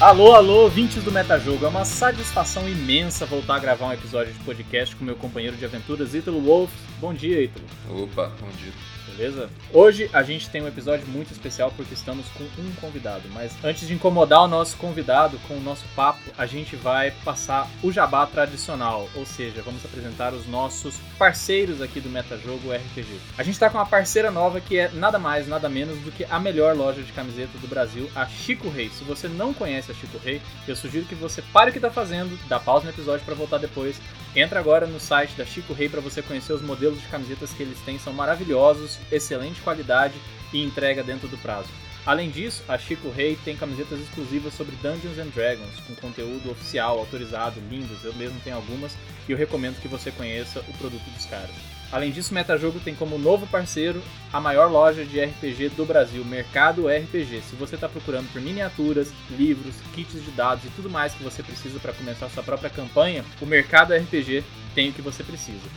Alô, alô, ouvintes do Metajogo. É uma satisfação imensa voltar a gravar um episódio de podcast com meu companheiro de aventuras, Ítalo Wolf. Bom dia, Ítalo. Opa, bom dia beleza? Hoje a gente tem um episódio muito especial porque estamos com um convidado, mas antes de incomodar o nosso convidado com o nosso papo, a gente vai passar o jabá tradicional, ou seja, vamos apresentar os nossos parceiros aqui do Metajogo RPG. A gente está com uma parceira nova que é nada mais, nada menos do que a melhor loja de camiseta do Brasil, a Chico Rei. Se você não conhece a Chico Rei, eu sugiro que você pare o que está fazendo, dá pausa no episódio para voltar depois. Entra agora no site da Chico Rei para você conhecer os modelos de camisetas que eles têm, são maravilhosos excelente qualidade e entrega dentro do prazo. Além disso, a Chico Rei tem camisetas exclusivas sobre Dungeons and Dragons, com conteúdo oficial, autorizado, lindos, eu mesmo tenho algumas, e eu recomendo que você conheça o produto dos caras. Além disso, o Metajogo tem como novo parceiro a maior loja de RPG do Brasil, Mercado RPG. Se você está procurando por miniaturas, livros, kits de dados e tudo mais que você precisa para começar sua própria campanha, o Mercado RPG tem o que você precisa.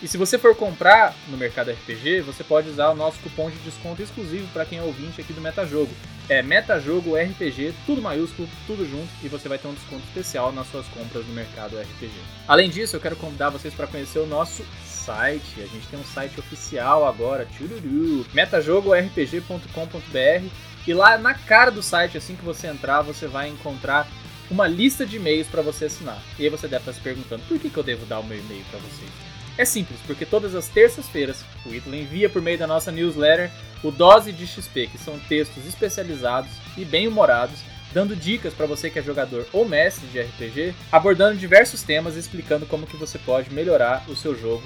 E se você for comprar no Mercado RPG, você pode usar o nosso cupom de desconto exclusivo para quem é ouvinte aqui do Metajogo. É Metajogo RPG, tudo maiúsculo, tudo junto, e você vai ter um desconto especial nas suas compras no Mercado RPG. Além disso, eu quero convidar vocês para conhecer o nosso site. A gente tem um site oficial agora, tchururu, metajogorpg.com.br. E lá na cara do site, assim que você entrar, você vai encontrar uma lista de e-mails para você assinar. E aí você deve estar se perguntando, por que, que eu devo dar o meu e-mail para vocês? É simples, porque todas as terças-feiras o Ítalo envia por meio da nossa newsletter o Dose de XP, que são textos especializados e bem humorados, dando dicas para você que é jogador ou mestre de RPG, abordando diversos temas e explicando como que você pode melhorar o seu jogo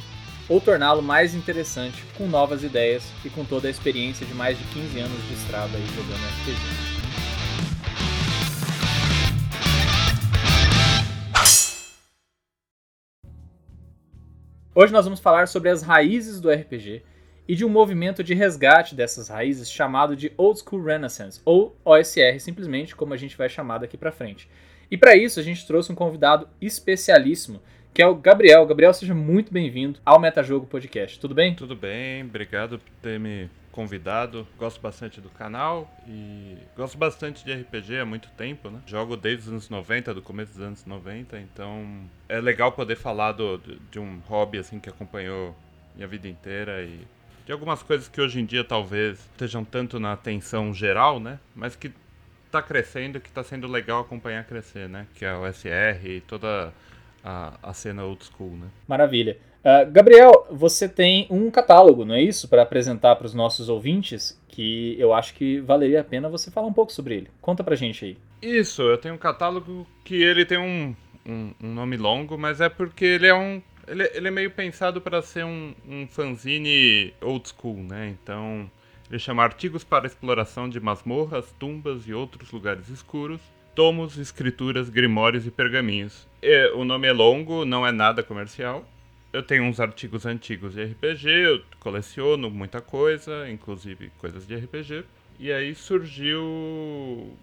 ou torná-lo mais interessante com novas ideias e com toda a experiência de mais de 15 anos de estrada aí jogando RPG. Hoje nós vamos falar sobre as raízes do RPG e de um movimento de resgate dessas raízes chamado de Old School Renaissance, ou OSR, simplesmente como a gente vai chamar daqui para frente. E para isso a gente trouxe um convidado especialíssimo, que é o Gabriel. Gabriel, seja muito bem-vindo ao Metajogo Podcast. Tudo bem? Tudo bem, obrigado por ter me convidado. Gosto bastante do canal e gosto bastante de RPG há muito tempo, né? Jogo desde os anos 90, do começo dos anos 90, então é legal poder falar do, de um hobby assim que acompanhou minha vida inteira e de algumas coisas que hoje em dia talvez estejam tanto na atenção geral, né? Mas que está crescendo, que está sendo legal acompanhar crescer, né? Que é o SR e toda a, a cena old school, né? Maravilha. Uh, Gabriel, você tem um catálogo, não é isso, para apresentar para os nossos ouvintes, que eu acho que valeria a pena você falar um pouco sobre ele. Conta pra gente aí. Isso, eu tenho um catálogo que ele tem um, um, um nome longo, mas é porque ele é um. Ele, ele é meio pensado para ser um, um fanzine old school, né? Então, ele chama Artigos para Exploração de Masmorras, Tumbas e Outros Lugares Escuros tomos, escrituras, grimórios e pergaminhos. E, o nome é longo, não é nada comercial, eu tenho uns artigos antigos de RPG, eu coleciono muita coisa, inclusive coisas de RPG. E aí surgiu.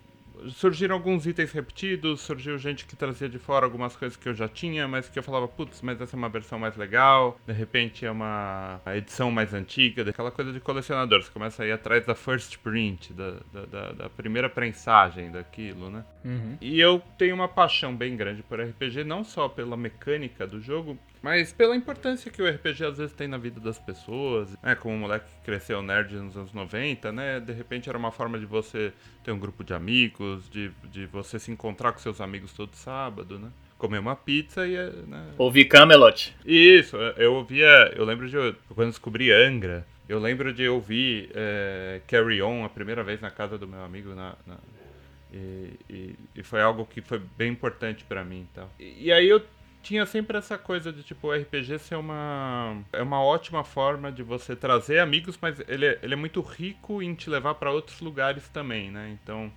Surgiram alguns itens repetidos, surgiu gente que trazia de fora algumas coisas que eu já tinha, mas que eu falava, putz, mas essa é uma versão mais legal, de repente é uma edição mais antiga, daquela coisa de colecionador. Você começa a ir atrás da first print, da, da, da, da primeira prensagem daquilo, né? Uhum. E eu tenho uma paixão bem grande por RPG, não só pela mecânica do jogo, mas pela importância que o RPG às vezes tem na vida das pessoas, né? Como um moleque que cresceu nerd nos anos 90, né? De repente era uma forma de você ter um grupo de amigos, de, de você se encontrar com seus amigos todo sábado, né? Comer uma pizza e. Né? Ouvir Camelot. Isso, eu ouvia. Eu lembro de. Quando descobri Angra, eu lembro de ouvir é, Carry On a primeira vez na casa do meu amigo na, na e, e, e, foi algo que foi bem importante para mim então. e, e aí eu tinha sempre essa coisa de tipo o RPG ser uma é uma ótima forma de você trazer amigos, mas ele é, ele é muito rico em te levar para outros lugares também, né? Então,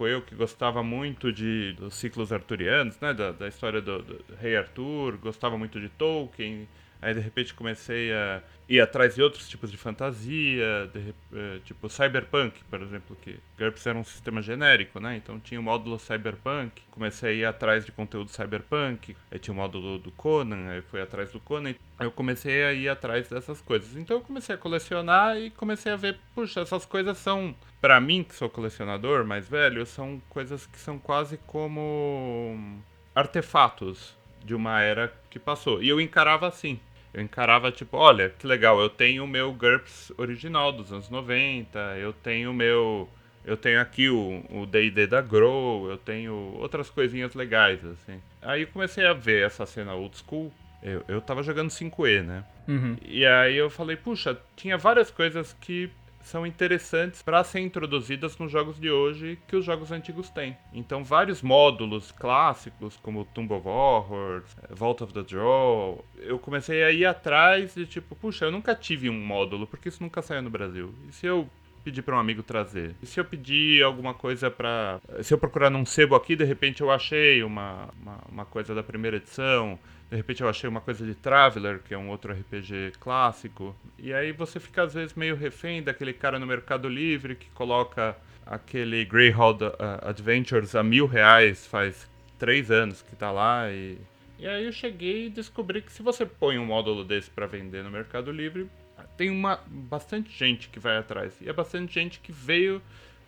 eu que gostava muito de dos ciclos arturianos, né, da, da história do, do, Rei Arthur, gostava muito de Tolkien, Aí de repente comecei a ir atrás de outros tipos de fantasia, de, eh, tipo Cyberpunk, por exemplo, que GURPS era um sistema genérico, né? Então tinha o módulo Cyberpunk, comecei a ir atrás de conteúdo Cyberpunk, aí tinha o módulo do Conan, aí fui atrás do Conan, eu comecei a ir atrás dessas coisas. Então eu comecei a colecionar e comecei a ver, puxa, essas coisas são, para mim que sou colecionador mais velho, são coisas que são quase como artefatos de uma era que passou. E eu encarava assim. Eu encarava tipo, olha, que legal, eu tenho o meu GURPS original dos anos 90, eu tenho o meu. Eu tenho aqui o D&D da Grow, eu tenho outras coisinhas legais, assim. Aí eu comecei a ver essa cena old school. Eu, eu tava jogando 5E, né? Uhum. E aí eu falei, puxa, tinha várias coisas que são interessantes para serem introduzidas nos jogos de hoje que os jogos antigos têm. Então, vários módulos clássicos, como Tomb of Horrors, Vault of the Draw, eu comecei a ir atrás de tipo, puxa, eu nunca tive um módulo, porque isso nunca saiu no Brasil. E se eu pedir para um amigo trazer? E se eu pedir alguma coisa para. Se eu procurar num sebo aqui, de repente eu achei uma, uma, uma coisa da primeira edição. De repente eu achei uma coisa de Traveler, que é um outro RPG clássico. E aí você fica às vezes meio refém daquele cara no Mercado Livre que coloca aquele Greyhound uh, Adventures a mil reais faz três anos que tá lá e... E aí eu cheguei e descobri que se você põe um módulo desse para vender no Mercado Livre, tem uma bastante gente que vai atrás. E é bastante gente que veio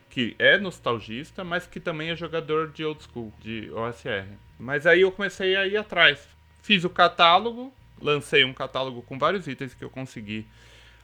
que é nostalgista, mas que também é jogador de old school, de OSR. Mas aí eu comecei a ir atrás. Fiz o catálogo, lancei um catálogo com vários itens que eu consegui.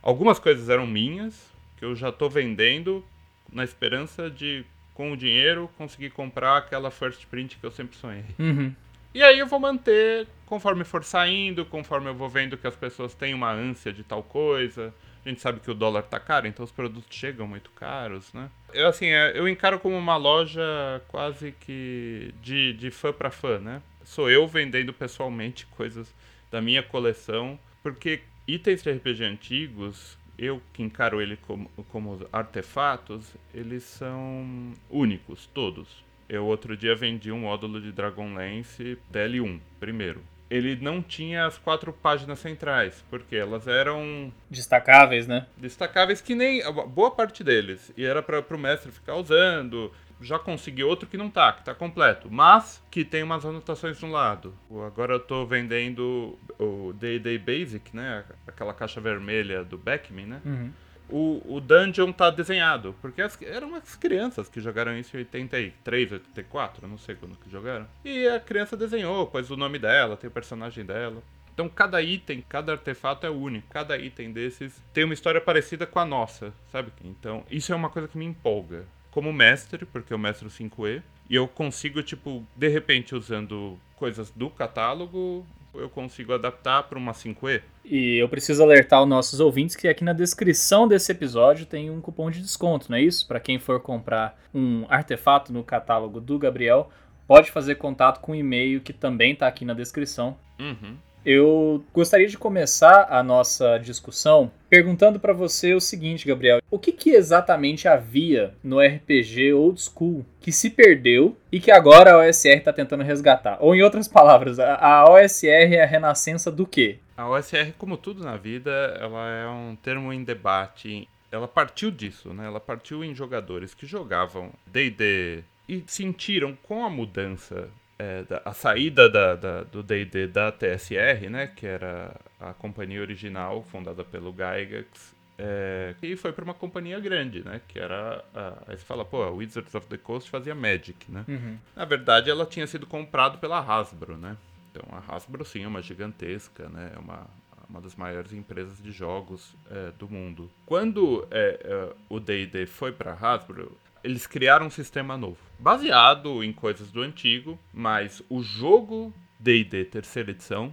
Algumas coisas eram minhas, que eu já estou vendendo na esperança de, com o dinheiro, conseguir comprar aquela first print que eu sempre sonhei. Uhum. E aí eu vou manter conforme for saindo, conforme eu vou vendo que as pessoas têm uma ânsia de tal coisa. A gente sabe que o dólar tá caro, então os produtos chegam muito caros, né? Eu, assim, é, eu encaro como uma loja quase que de, de fã para fã, né? Sou eu vendendo pessoalmente coisas da minha coleção, porque itens de RPG antigos, eu que encaro ele como, como artefatos, eles são únicos, todos. Eu outro dia vendi um módulo de Dragonlance DL1, primeiro. Ele não tinha as quatro páginas centrais, porque elas eram. Destacáveis, né? Destacáveis que nem. Boa parte deles. E era para o mestre ficar usando já consegui outro que não tá, que tá completo, mas que tem umas anotações no lado. Agora eu tô vendendo o D&D Basic, né? Aquela caixa vermelha do Beckman, né? Uhum. O, o dungeon tá desenhado, porque as, eram as crianças que jogaram isso em 83, 84, não sei quando que jogaram. E a criança desenhou, pôs o nome dela, tem o personagem dela. Então cada item, cada artefato é único. Cada item desses tem uma história parecida com a nossa, sabe? Então isso é uma coisa que me empolga como mestre, porque eu mestro 5E, e eu consigo, tipo, de repente, usando coisas do catálogo, eu consigo adaptar para uma 5E. E eu preciso alertar os nossos ouvintes que aqui na descrição desse episódio tem um cupom de desconto, não é isso? Para quem for comprar um artefato no catálogo do Gabriel, pode fazer contato com o e-mail que também está aqui na descrição. Uhum. Eu gostaria de começar a nossa discussão perguntando para você o seguinte, Gabriel: o que, que, exatamente havia no RPG old school que se perdeu e que agora a OSR está tentando resgatar? Ou, em outras palavras, a OSR é a renascença do quê? A OSR, como tudo na vida, ela é um termo em debate. Ela partiu disso, né? Ela partiu em jogadores que jogavam D&D e sentiram com a mudança é, da, a saída da, da, do D&D da TSR, né, que era a companhia original fundada pelo Gygax, é, e foi para uma companhia grande, né, que era a, aí você fala, pô, a Wizards of the Coast fazia Magic, né? Uhum. Na verdade, ela tinha sido comprada pela Hasbro, né? Então a Hasbro sim é uma gigantesca, né? É uma uma das maiores empresas de jogos é, do mundo. Quando é, é, o D&D foi para Hasbro, eles criaram um sistema novo, baseado em coisas do antigo, mas o jogo D&D terceira edição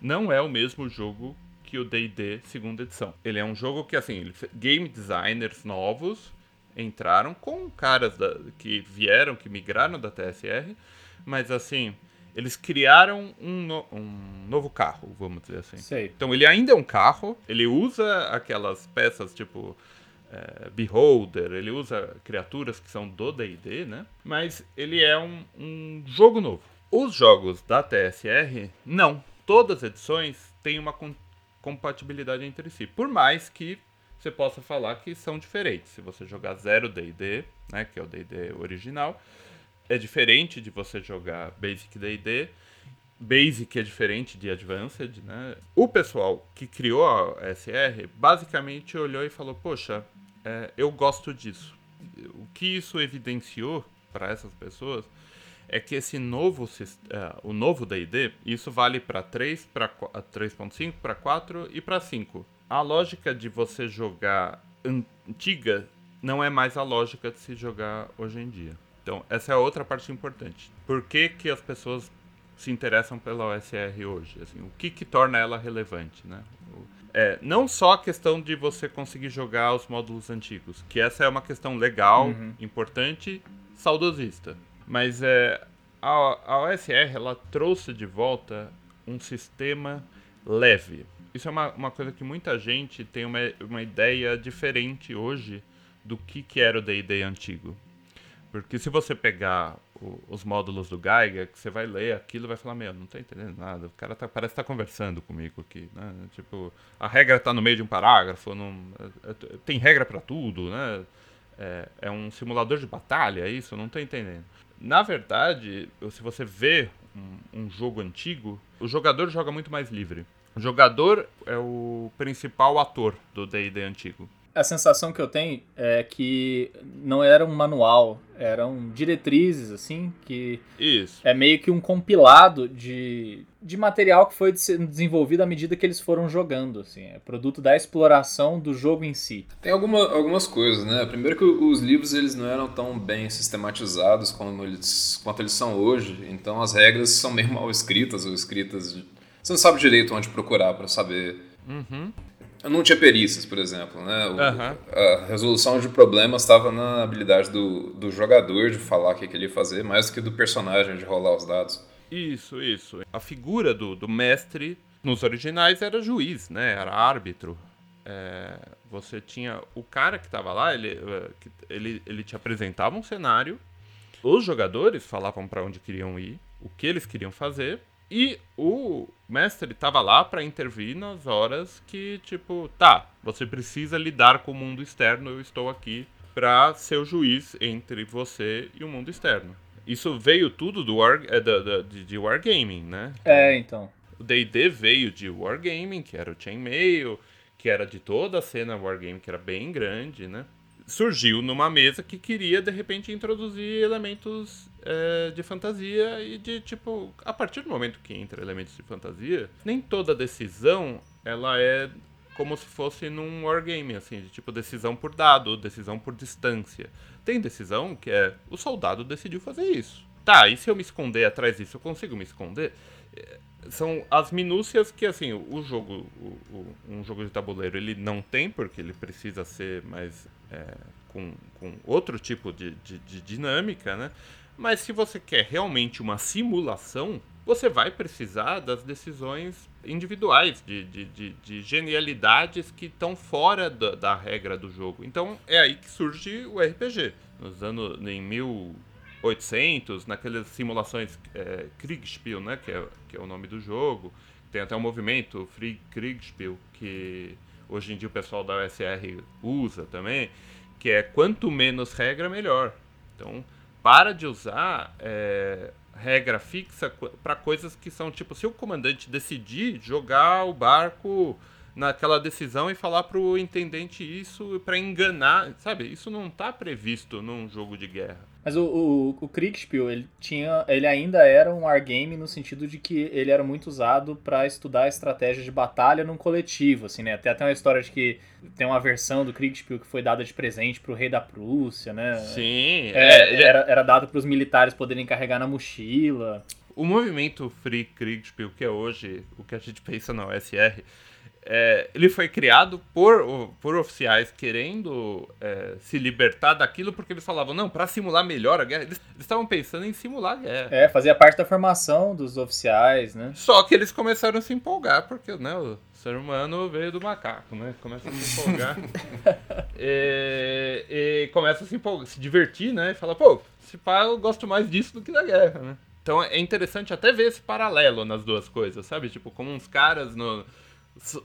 não é o mesmo jogo que o D&D segunda edição. Ele é um jogo que assim, game designers novos entraram com caras da, que vieram, que migraram da TSR, mas assim, eles criaram um, no, um novo carro, vamos dizer assim. Sei. Então ele ainda é um carro, ele usa aquelas peças tipo é, Beholder, ele usa criaturas que são do D&D, né? Mas ele é um, um jogo novo. Os jogos da TSR, não. Todas as edições têm uma compatibilidade entre si. Por mais que você possa falar que são diferentes. Se você jogar zero D&D, né, que é o D&D original, é diferente de você jogar Basic D&D. Basic é diferente de Advanced, né? O pessoal que criou a SR basicamente olhou e falou: Poxa, é, eu gosto disso. O que isso evidenciou para essas pessoas é que esse novo, uh, o novo D&D, isso vale para 3, para 3.5, para 4 e para 5. A lógica de você jogar antiga não é mais a lógica de se jogar hoje em dia. Então, essa é outra parte importante. Por que, que as pessoas se interessam pela OSR hoje? Assim, o que, que torna ela relevante, né? É, não só a questão de você conseguir jogar os módulos antigos, que essa é uma questão legal, uhum. importante, saudosista. Mas é, a, a OSR ela trouxe de volta um sistema leve. Isso é uma, uma coisa que muita gente tem uma, uma ideia diferente hoje do que, que era o D&D antigo. Porque se você pegar o, os módulos do Geiger, você vai ler aquilo e vai falar, meu, não tô entendendo nada, o cara tá, parece estar tá conversando comigo aqui, né? Tipo, a regra tá no meio de um parágrafo, não, é, é, tem regra para tudo, né? É, é, um simulador de batalha, é isso? Não tô entendendo. Na verdade, se você vê um, um jogo antigo, o jogador joga muito mais livre. O jogador é o principal ator do D&D antigo a sensação que eu tenho é que não era um manual, eram diretrizes, assim, que. Isso. É meio que um compilado de, de material que foi desenvolvido à medida que eles foram jogando, assim. É produto da exploração do jogo em si. Tem alguma, algumas coisas, né? Primeiro que os livros eles não eram tão bem sistematizados como eles, quanto eles são hoje, então as regras são meio mal escritas ou escritas. De... Você não sabe direito onde procurar para saber. Uhum não tinha perícias, por exemplo, né? O, A resolução de problemas estava na habilidade do, do jogador de falar o que, que ele ia fazer, mais do que do personagem de rolar os dados. Isso, isso. A figura do, do mestre nos originais era juiz, né? Era árbitro. É, você tinha o cara que estava lá, ele, é, ele, ele te apresentava um cenário, os jogadores falavam para onde queriam ir, o que eles queriam fazer, e o mestre estava lá para intervir nas horas que, tipo, tá, você precisa lidar com o mundo externo, eu estou aqui para ser o juiz entre você e o mundo externo. Isso veio tudo do war, é, da, de, de Wargaming, né? É, então. O D&D veio de Wargaming, que era o Chainmail, que era de toda a cena Wargaming, que era bem grande, né? Surgiu numa mesa que queria, de repente, introduzir elementos é, de fantasia e de tipo, a partir do momento que entra elementos de fantasia, nem toda decisão ela é como se fosse num wargame, assim, de tipo decisão por dado, decisão por distância. Tem decisão que é o soldado decidiu fazer isso. Tá, e se eu me esconder atrás disso, eu consigo me esconder? É, são as minúcias que, assim, o jogo, o, o, um jogo de tabuleiro, ele não tem, porque ele precisa ser mais é, com, com outro tipo de, de, de dinâmica, né? Mas se você quer realmente uma simulação, você vai precisar das decisões individuais, de, de, de, de genialidades que estão fora da, da, regra do jogo. Então é aí que surge o RPG. Nos anos em 1800, naquelas simulações é, Kriegspiel, né, que é, que é o nome do jogo, tem até um movimento Free Kriegspiel que hoje em dia o pessoal da USR usa também, que é quanto menos regra melhor. Então para de usar é, regra fixa para coisas que são tipo, se o comandante decidir jogar o barco naquela decisão e falar para o intendente isso para enganar, sabe? Isso não está previsto num jogo de guerra. Mas o, o, o Kriegspiel, ele, tinha, ele ainda era um wargame no sentido de que ele era muito usado para estudar estratégia de batalha num coletivo, assim, né? Até até uma história de que tem uma versão do Kriegspiel que foi dada de presente pro rei da Prússia, né? Sim. É, é, era, era dado para os militares poderem carregar na mochila. O movimento Free Kriegspiel, que é hoje o que a gente pensa na OSR, é, ele foi criado por, por oficiais querendo é, se libertar daquilo porque eles falavam, não, para simular melhor a guerra, eles estavam pensando em simular a guerra. É, fazia parte da formação dos oficiais, né? Só que eles começaram a se empolgar, porque né, o ser humano veio do macaco, né? Começa a se empolgar. e, e, começa a se empolgar, se divertir, né? E fala, pô, se pá, eu gosto mais disso do que da guerra, né? Então é interessante até ver esse paralelo nas duas coisas, sabe? Tipo, como uns caras no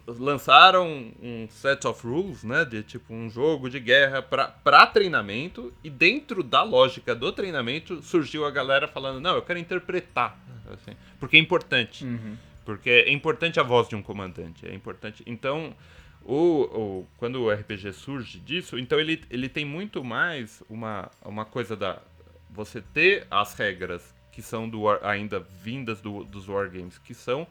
lançaram um set of rules, né, de tipo um jogo de guerra para treinamento e dentro da lógica do treinamento surgiu a galera falando não, eu quero interpretar, assim, porque é importante, uhum. porque é importante a voz de um comandante, é importante. Então o, o, quando o RPG surge disso, então ele, ele tem muito mais uma, uma coisa da você ter as regras que são do, ainda vindas do, dos wargames, que são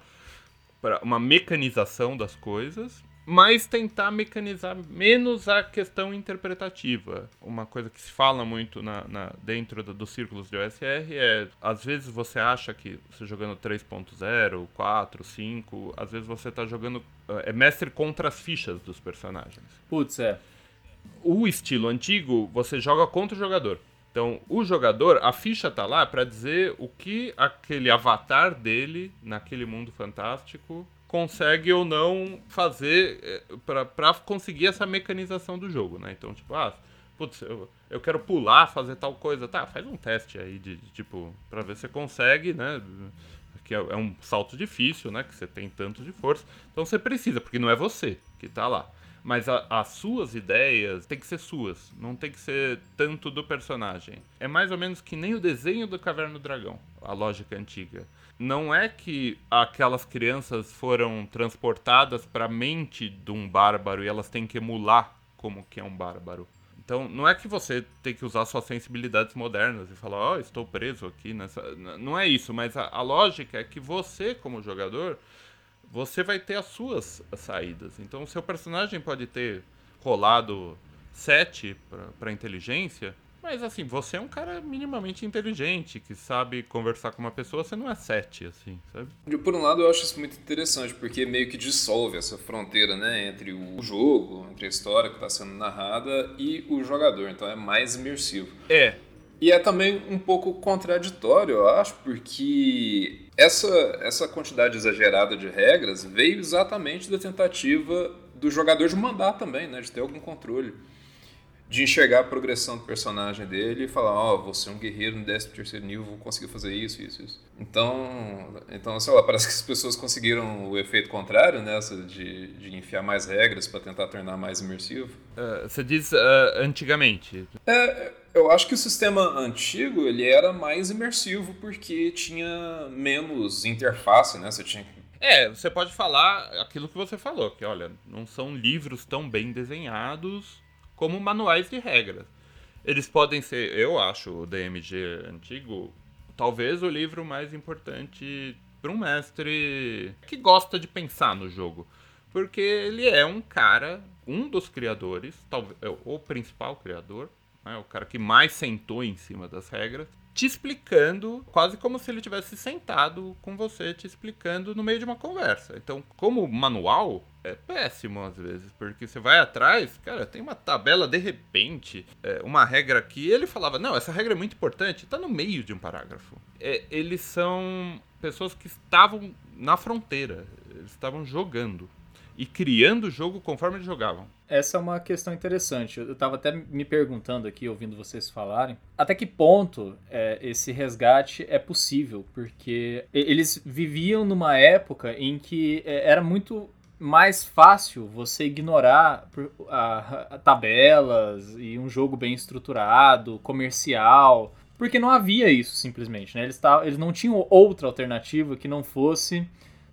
para uma mecanização das coisas, mas tentar mecanizar menos a questão interpretativa. Uma coisa que se fala muito na, na dentro do, dos círculos de OSR é, às vezes você acha que você jogando 3.0, 4, 5, às vezes você está jogando é mestre contra as fichas dos personagens. Putz, é. O estilo antigo, você joga contra o jogador. Então, o jogador, a ficha tá lá para dizer o que aquele avatar dele, naquele mundo fantástico, consegue ou não fazer eh, para conseguir essa mecanização do jogo, né? Então, tipo, ah, putz, eu, eu quero pular, fazer tal coisa. Tá, faz um teste aí de, de tipo, para ver se você consegue, né? Que é, é um salto difícil, né? Que você tem tanto de força. Então você precisa, porque não é você que tá lá. Mas a, as suas ideias tem que ser suas, não tem que ser tanto do personagem. É mais ou menos que nem o desenho do Caverna do Dragão, a lógica antiga. Não é que aquelas crianças foram transportadas para a mente de um bárbaro e elas têm que emular como que é um bárbaro. Então, não é que você tem que usar suas sensibilidades modernas e falar, ó, oh, estou preso aqui nessa. Não é isso, mas a, a lógica é que você, como jogador, você vai ter as suas saídas. Então, o seu personagem pode ter rolado 7 para inteligência, mas assim, você é um cara minimamente inteligente, que sabe conversar com uma pessoa, você não é 7, assim, sabe? Por um lado, eu acho isso muito interessante, porque meio que dissolve essa fronteira, né, entre o jogo, entre a história que está sendo narrada e o jogador, então é mais imersivo. É, e é também um pouco contraditório, eu acho, porque essa, essa quantidade exagerada de regras veio exatamente da tentativa do jogador de mandar também, né? De ter algum controle. De enxergar a progressão do personagem dele e falar, ó, oh, você é um guerreiro no 13 terceiro nível, vou conseguir fazer isso, isso, isso. Então, então, sei lá, parece que as pessoas conseguiram o efeito contrário nessa de, de enfiar mais regras para tentar tornar mais imersivo. Uh, você diz uh, antigamente. É, eu acho que o sistema antigo ele era mais imersivo porque tinha menos interface, né? Você tinha é, você pode falar aquilo que você falou, que olha, não são livros tão bem desenhados como manuais de regras. Eles podem ser, eu acho, o DMG antigo, talvez o livro mais importante para um mestre que gosta de pensar no jogo. Porque ele é um cara, um dos criadores, talvez, é o principal criador né, o cara que mais sentou em cima das regras, te explicando, quase como se ele tivesse sentado com você, te explicando no meio de uma conversa. Então, como manual, é péssimo às vezes, porque você vai atrás, cara, tem uma tabela de repente, é, uma regra aqui, ele falava, não, essa regra é muito importante, tá no meio de um parágrafo. É, eles são pessoas que estavam na fronteira, eles estavam jogando e criando o jogo conforme eles jogavam. Essa é uma questão interessante. Eu estava até me perguntando aqui, ouvindo vocês falarem, até que ponto é, esse resgate é possível, porque eles viviam numa época em que é, era muito mais fácil você ignorar a, a, tabelas e um jogo bem estruturado, comercial, porque não havia isso simplesmente, né? Eles, tavam, eles não tinham outra alternativa que não fosse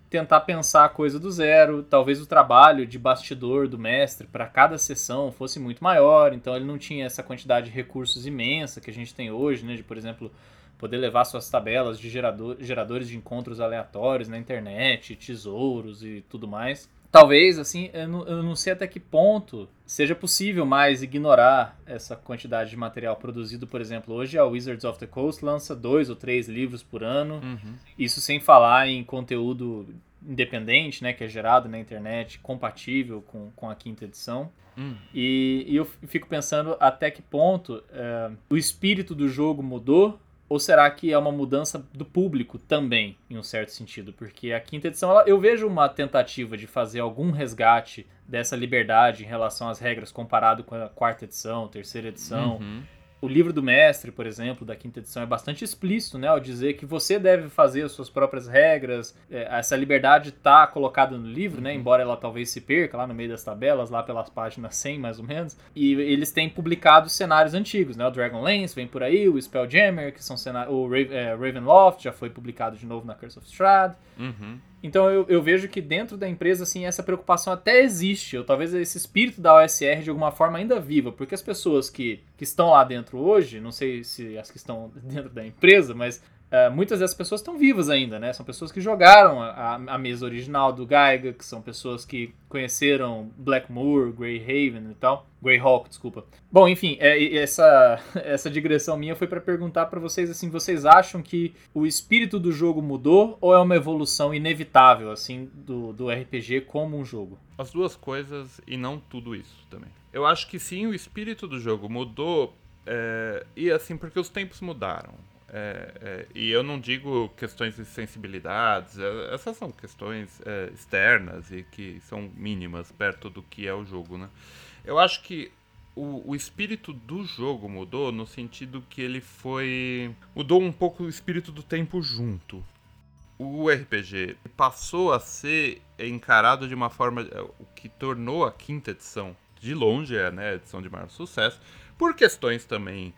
tentar pensar a coisa do zero. Talvez o trabalho de bastidor do mestre para cada sessão fosse muito maior, então ele não tinha essa quantidade de recursos imensa que a gente tem hoje, né? De, por exemplo, poder levar suas tabelas de gerador, geradores de encontros aleatórios na internet, tesouros e tudo mais talvez, assim, eu não, eu não, sei até que ponto seja possível mais ignorar essa quantidade de material produzido. Por exemplo, hoje a Wizards of the Coast lança dois ou três livros por ano. Uhum. Isso sem falar em conteúdo independente, né, que é gerado na internet, compatível com, com a quinta edição. Hum. E, e, eu fico pensando até que ponto é, o espírito do jogo mudou ou será que é uma mudança do público também, em um certo sentido? Porque a quinta edição, ela, eu vejo uma tentativa de fazer algum resgate dessa liberdade em relação às regras comparado com a quarta edição, terceira edição. Uhum. O livro do mestre, por exemplo, da quinta edição, é bastante explícito, né? Ao dizer que você deve fazer as suas próprias regras. É, essa liberdade está colocada no livro, né? Uhum. Embora ela talvez se perca lá no meio das tabelas, lá pelas páginas 100 mais ou menos. E eles têm publicado cenários antigos, né? O Dragonlance vem por aí, o Spelljammer, que são cenários. O Raven, é, Ravenloft já foi publicado de novo na Curse of Strahd. Uhum. Então eu, eu, vejo que dentro da empresa, assim, essa preocupação até existe. Ou talvez esse espírito da OSR de alguma forma ainda viva. Porque as pessoas que, que estão lá dentro hoje, não sei se as que estão dentro da empresa, mas Uh, muitas dessas pessoas estão vivas ainda, né? São pessoas que jogaram a, a, mesa original do que são pessoas que conheceram Blackmoor, Greyhaven e tal. Greyhawk, desculpa. Bom, enfim, é, essa, essa digressão minha foi para perguntar para vocês, assim, vocês acham que o espírito do jogo mudou ou é uma evolução inevitável, assim, do, do RPG como um jogo? As duas coisas e não tudo isso também. Eu acho que sim, o espírito do jogo mudou, é, e assim, porque os tempos mudaram. É, é, e eu não digo questões de sensibilidades, é, essas são questões é, externas e que são mínimas perto do que é o jogo, né? Eu acho que o, o, espírito do jogo mudou no sentido que ele foi. mudou um pouco o espírito do tempo junto. O RPG passou a ser encarado de uma forma. É, o que tornou a quinta edição, de longe, é né, a edição de maior sucesso, por questões também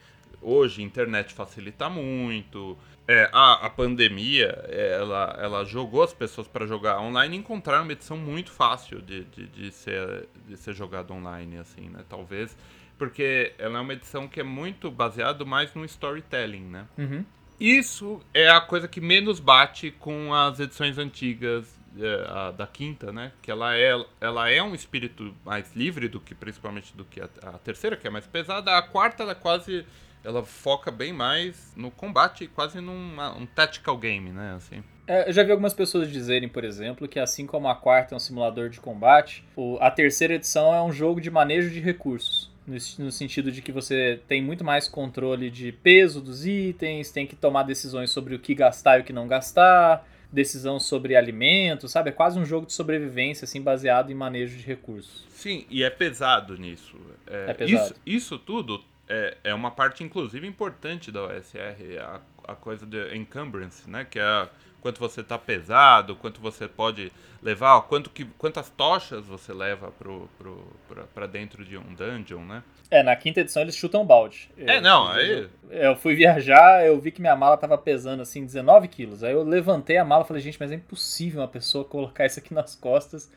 hoje a internet facilita muito. É, a, a pandemia, ela, ela jogou as pessoas para jogar online e encontraram uma edição muito fácil de, de, de, ser, de ser jogada online, assim, né? Talvez porque ela é uma edição que é muito baseada mais no storytelling, né? Uhum. Isso é a coisa que menos bate com as edições antigas é, da quinta, né? Que ela é, ela é um espírito mais livre do que principalmente do que a, a terceira, que é mais pesada. A quarta ela é quase ela foca bem mais no combate, quase num um tactical game, né? Assim. É, eu já vi algumas pessoas dizerem, por exemplo, que assim como a quarta é um simulador de combate, o, a terceira edição é um jogo de manejo de recursos. No, no, sentido de que você tem muito mais controle de peso dos itens, tem que tomar decisões sobre o que gastar e o que não gastar, decisão sobre alimentos, sabe? É quase um jogo de sobrevivência, assim, baseado em manejo de recursos. Sim, e é pesado nisso. É, é pesado. Isso, isso tudo é, é uma parte, inclusive, importante da OSR, a, a coisa de encumbrance, né? Que é quanto você está pesado, quanto você pode levar, quanto que, quantas tochas você leva pro, pro, pra, dentro de um dungeon, né? É, na quinta edição eles chutam balde. É, não, aí... Eu fui viajar, eu vi que minha mala tava pesando, assim, 19 quilos. Aí eu levantei a mala e falei, gente, mas é impossível uma pessoa colocar isso aqui nas costas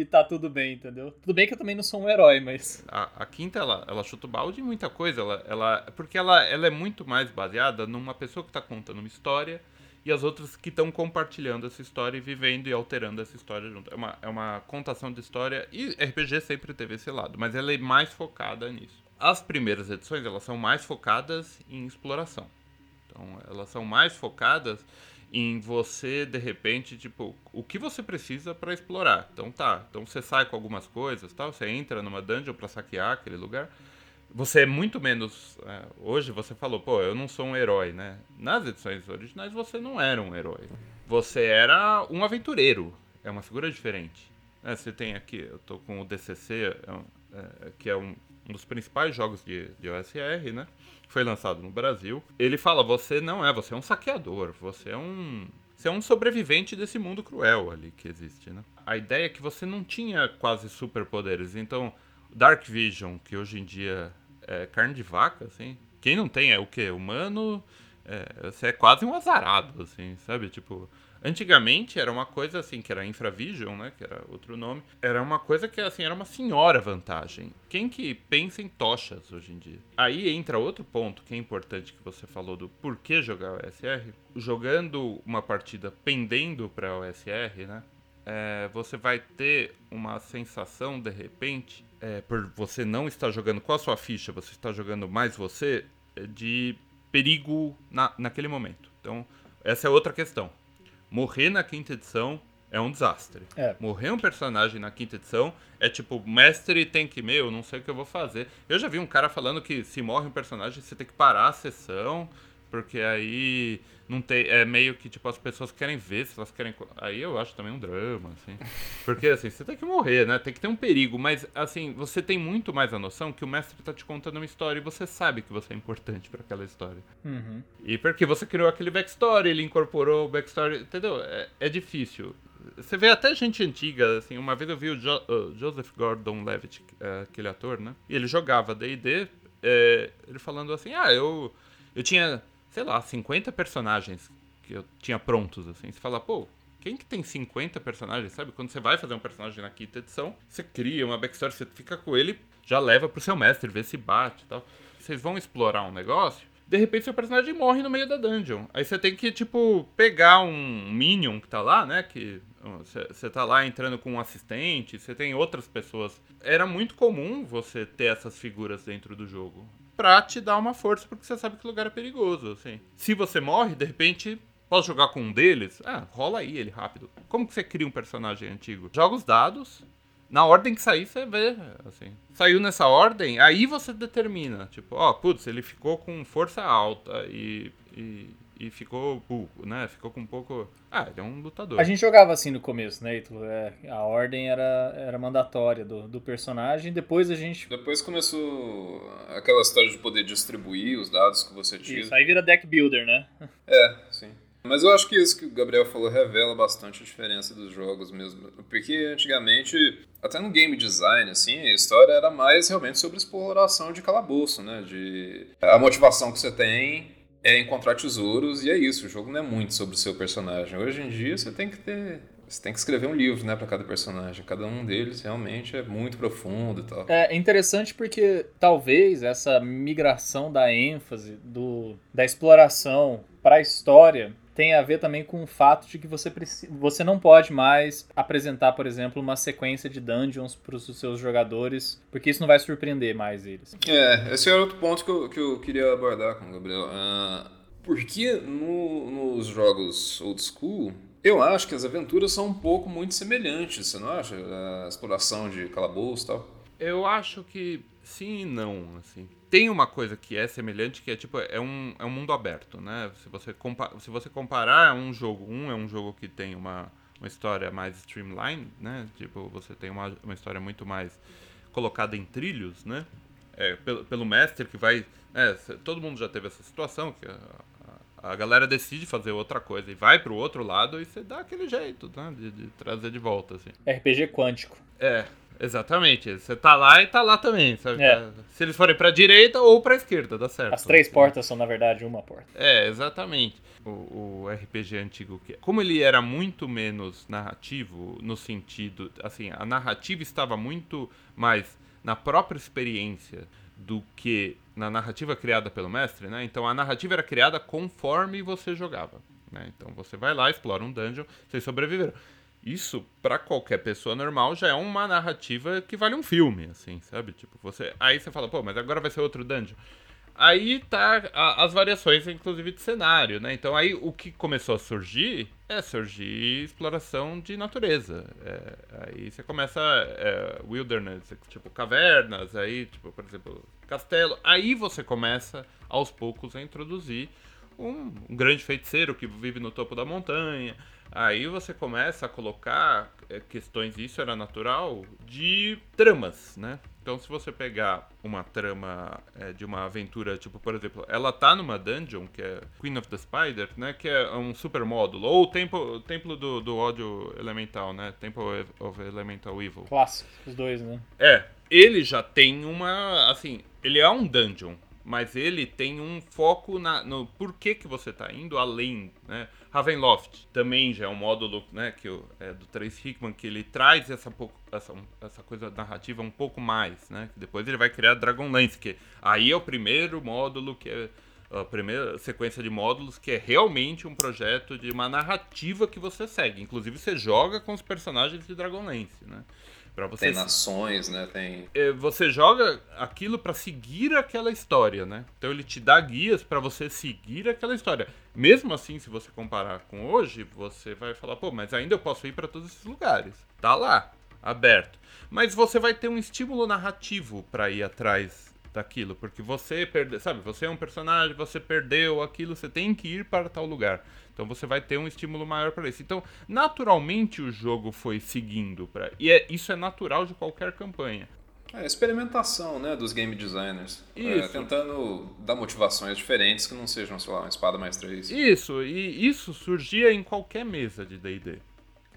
e tá tudo bem, entendeu? Tudo bem que eu também não sou um herói, mas. A, a quinta, ela, ela chuta o balde em muita coisa. Ela, ela, porque ela, ela é muito mais baseada numa pessoa que tá contando uma história e as outras que estão compartilhando essa história e vivendo e alterando essa história junto. É uma, é uma contação de história e RPG sempre teve esse lado, mas ela é mais focada nisso. As primeiras edições, elas são mais focadas em exploração. Então, elas são mais focadas em você de repente tipo o que você precisa para explorar? Então tá então você sai com algumas coisas tal você entra numa dungeon para saquear aquele lugar. Você é muito menos é, hoje você falou pô eu não sou um herói né? Nas edições originais você não era um herói. Você era um aventureiro. É uma figura diferente. É, você tem aqui eu tô com o DCC é, é, que é um, um dos principais jogos de, de OSR né foi lançado no Brasil, ele fala: você não é, você é um saqueador, você é um. Você é um sobrevivente desse mundo cruel ali que existe, né? A ideia é que você não tinha quase superpoderes. Então, Dark Vision, que hoje em dia é carne de vaca, assim. Quem não tem é o quê? Humano. É, você é quase um azarado, assim, sabe? Tipo, Antigamente era uma coisa assim, que era Infravision, né, que era outro nome. Era uma coisa que assim, era uma senhora vantagem. Quem que pensa em tochas hoje em dia? Aí entra outro ponto que é importante que você falou do porquê jogar OSR. Jogando uma partida pendendo para OSR, né? É, você vai ter uma sensação de repente, é, por você não estar jogando com a sua ficha, você está jogando mais você, de perigo na, naquele momento. Então, essa é outra questão morrer na quinta edição é um desastre. É. Morrer um personagem na quinta edição é tipo, mestre tem que, meu, não sei o que eu vou fazer. Eu já vi um cara falando que se morre um personagem, você tem que parar a sessão, Porque aí não tem. É meio que, tipo, as pessoas querem ver se elas querem. Aí eu acho também um drama, assim. Porque, assim, você tem que morrer, né? Tem que ter um perigo. Mas, assim, você tem muito mais a noção que o mestre tá te contando uma história e você sabe que você é importante para aquela história. Uhum. E porque você criou aquele backstory, ele incorporou o backstory. Entendeu? É, é difícil. Você vê até gente antiga, assim, uma vez eu vi o jo uh, Joseph Gordon-Levitt, uh, aquele ator, né? E ele jogava D&D, é, ele falando assim, ah, eu, eu tinha sei lá, 50 personagens que eu tinha prontos, assim. Você fala, pô, quem que tem 50 personagens, sabe? Quando você vai fazer um personagem na quinta edição, você cria uma backstory, você fica com ele, já leva pro seu mestre, vê se bate e tal. Vocês vão explorar um negócio, de repente seu personagem morre no meio da dungeon. Aí você tem que, tipo, pegar um minion que tá lá, né? Que você tá lá entrando com um assistente, você tem outras pessoas. Era muito comum você ter essas figuras dentro do jogo pra te dar uma força, porque você sabe que o lugar é perigoso, assim. Se você morre, de repente, posso jogar com um deles? Ah, rola aí ele rápido. Como que você cria um personagem antigo? Joga os dados, na ordem que sair, você vê, assim. Saiu nessa ordem, aí você determina, tipo, ó, putz, ele ficou com força alta e, e e ficou burro, né? Ficou com um pouco. Ah, ele é um lutador. A gente jogava assim no começo, né, Ítalo? É, a ordem era, era mandatória do, do personagem, depois a gente. Depois começou aquela história de poder distribuir os dados que você tinha. Isso, aí vira deck builder, né? É, sim. Mas eu acho que isso que o Gabriel falou revela bastante a diferença dos jogos mesmo. Porque antigamente, até no game design, assim, a história era mais realmente sobre exploração de calabouço, né? De a motivação que você tem é encontrar tesouros e é isso. O jogo não é muito sobre o seu personagem. Hoje em dia você tem que ter. Você tem que escrever um livro, né, para cada personagem. Cada um deles realmente é muito profundo e tal. É interessante porque talvez essa migração da ênfase, do, da exploração para a história tem a ver também com o fato de que você, precisa, você não pode mais apresentar, por exemplo, uma sequência de dungeons para os seus jogadores, porque isso não vai surpreender mais eles. É, esse é outro ponto que eu, que eu queria abordar com o Gabriel. Uh, porque no, nos jogos old school, eu acho que as aventuras são um pouco muito semelhantes, você não acha? A exploração de calabouço e tal. Eu acho que sim e não, assim tem uma coisa que é semelhante, que é tipo, é um, é um mundo aberto, né? Se você, compa se você comparar um jogo, um é um jogo que tem uma, uma história mais streamline, né? Tipo, você tem uma, uma história muito mais colocada em trilhos, né? É, pelo, pelo mestre que vai... É, todo mundo já teve essa situação, que a, a, a galera decide fazer outra coisa e vai pro outro lado e você dá aquele jeito, né? De, de trazer de volta, assim. RPG quântico. É, Exatamente. Você tá lá e tá lá também, sabe? É. Se eles forem pra direita ou pra esquerda, dá certo. As três portas são, na verdade, uma porta. É, exatamente. O, o, RPG antigo, como ele era muito menos narrativo, no sentido. Assim, a narrativa estava muito mais na própria experiência do que na narrativa criada pelo mestre, né? Então a narrativa era criada conforme você jogava. Né? Então você vai lá, explora um dungeon, vocês sobreviveram. Isso, para qualquer pessoa normal, já é uma narrativa que vale um filme, assim, sabe? Tipo, você. Aí você fala, pô, mas agora vai ser outro dungeon. Aí tá a, as variações, inclusive, de cenário, né? Então aí o que começou a surgir é surgir exploração de natureza. É, aí você começa é, wilderness, tipo cavernas, aí, tipo, por exemplo, castelo. Aí você começa, aos poucos, a introduzir um, um grande feiticeiro que vive no topo da montanha Aí você começa a colocar é, questões, isso era natural, de tramas, né? Então, se você pegar uma trama é, de uma aventura, tipo, por exemplo, ela tá numa dungeon, que é Queen of the Spider, né? Que é um super módulo. Ou o templo, o templo do, do ódio elemental, né? Temple of Elemental Evil. Clássico, os dois, né? É. Ele já tem uma. Assim, ele é um dungeon, mas ele tem um foco na, no porquê que você tá indo além, né? Ravenloft também já é um módulo né, que é do Trace Hickman que ele traz essa, essa, essa coisa narrativa um pouco mais, né? Depois ele vai criar Dragonlance, que aí é o primeiro módulo que é a primeira sequência de módulos que é realmente um projeto de uma narrativa que você segue. Inclusive você joga com os personagens de Dragonlance, né? Pra você tem nações, né? Tem. É, você joga aquilo para seguir aquela história, né? Então ele te dá guias para você seguir aquela história. Mesmo assim, se você comparar com hoje, você vai falar, pô, mas ainda eu posso ir para todos esses lugares. Tá lá, aberto. Mas você vai ter um estímulo narrativo para ir atrás daquilo, porque você perdeu, sabe, você é um personagem, você perdeu aquilo, você tem que ir para tal lugar. Então você vai ter um estímulo maior para isso. Então, naturalmente o jogo foi seguindo para e é, isso é natural de qualquer campanha. É, experimentação, né, dos game designers. É, tentando dar motivações diferentes que não sejam, sei lá, uma espada mais três. Isso, e isso surgia em qualquer mesa de D&D.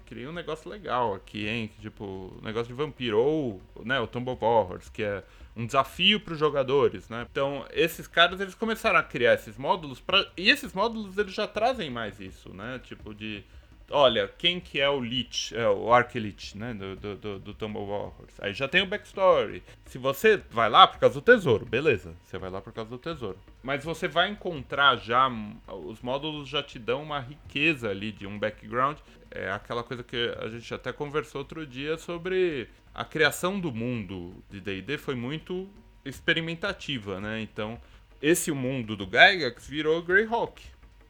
Queria um negócio legal aqui, hein? Tipo, negócio de vampiro, ou né, o Tomb of Horrors, que é um desafio para os jogadores, né? Então, esses caras, eles começaram a criar esses módulos, pra... e esses módulos, eles já trazem mais isso, né? Tipo, de olha, quem que é o Lich, é, o Arc Lich, né, do, do, do, do. Aí já tem o backstory. Se você vai lá por causa do tesouro, beleza, você vai lá por causa do tesouro. Mas você vai encontrar já, os módulos já te dão uma riqueza ali de um background. É aquela coisa que a gente até conversou outro dia sobre a criação do mundo de D&D foi muito experimentativa, né? Então, esse mundo do Gygax virou Greyhawk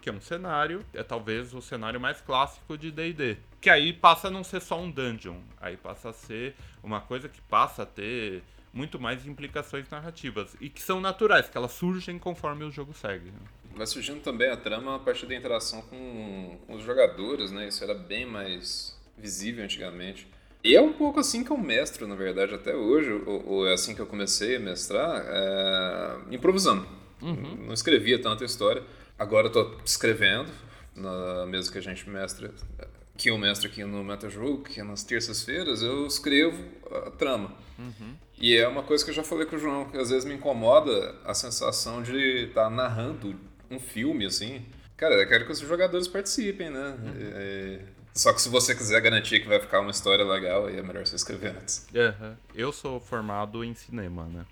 que é um cenário, é talvez o cenário mais clássico de D&D. Que aí passa a não ser só um dungeon, aí passa a ser uma coisa que passa a ter muito mais implicações narrativas e que são naturais, que elas surgem conforme o jogo segue. Né? Vai surgindo também a trama a partir da interação com, com os jogadores, né? Isso era bem mais visível antigamente. E é um pouco assim que eu mestro, na verdade, até hoje, ou, ou é assim que eu comecei a mestrar, é... improvisando. Uhum. Não escrevia tanta história. Agora eu tô escrevendo, na mesa que a gente mestra, que eu mestro aqui no MetaJogo, que é nas terças-feiras, eu escrevo a trama. Uhum. E é uma coisa que eu já falei com o João, que às vezes me incomoda a sensação de estar tá narrando um filme, assim. Cara, eu quero que os jogadores participem, né? Uhum. É... Só que se você quiser garantir que vai ficar uma história legal, aí é melhor você escrever antes. Uhum. Eu sou formado em cinema, né?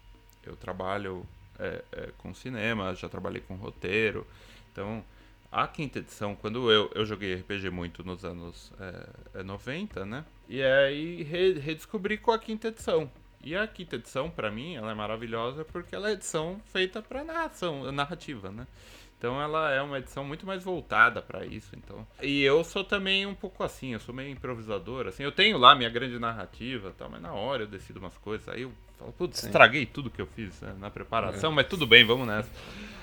Eu trabalho é, é, com cinema, já trabalhei com roteiro. Então, a quinta edição, quando eu, eu joguei RPG muito nos anos é, 90, é né? E aí re, redescobri com a quinta edição. E a quinta edição, para mim, ela é maravilhosa porque ela é edição feita para narração, narrativa, né? Então ela é uma edição muito mais voltada para isso, então. E eu sou também um pouco assim, eu sou meio improvisador, assim. Eu tenho lá minha grande narrativa, tal, mas na hora eu decido umas coisas, aí eu falo, putz, estraguei tudo que eu fiz né, na preparação, é. mas tudo bem, vamos nessa.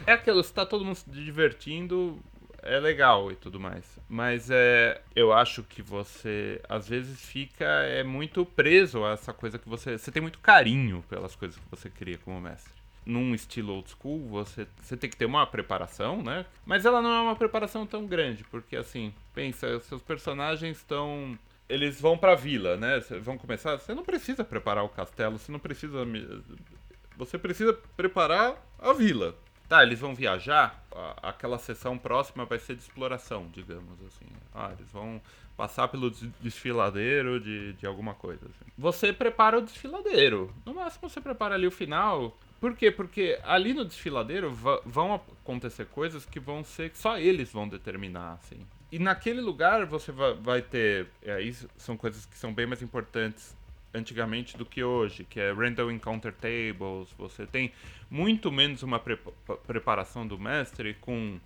É aquilo, se tá todo mundo se divertindo, é legal e tudo mais. Mas é, eu acho que você às vezes fica é muito preso a essa coisa que você, você tem muito carinho pelas coisas que você cria como mestre num estilo old school, você, você tem que ter uma preparação, né? Mas ela não é uma preparação tão grande, porque assim, pensa, seus personagens estão. Eles vão pra vila, né? Vão começar. Você não precisa preparar o castelo, você não precisa. Você precisa preparar a vila. Tá, eles vão viajar, aquela sessão próxima vai ser de exploração, digamos assim. Ah, eles vão passar pelo desfiladeiro de, de alguma coisa. Assim. Você prepara o desfiladeiro. No máximo você prepara ali o final, por quê? Porque ali no desfiladeiro vão acontecer coisas que vão ser só eles vão determinar, assim. E naquele lugar você vai ter. É, isso são coisas que são bem mais importantes antigamente do que hoje, que é random encounter tables. Você tem muito menos uma pre preparação do mestre com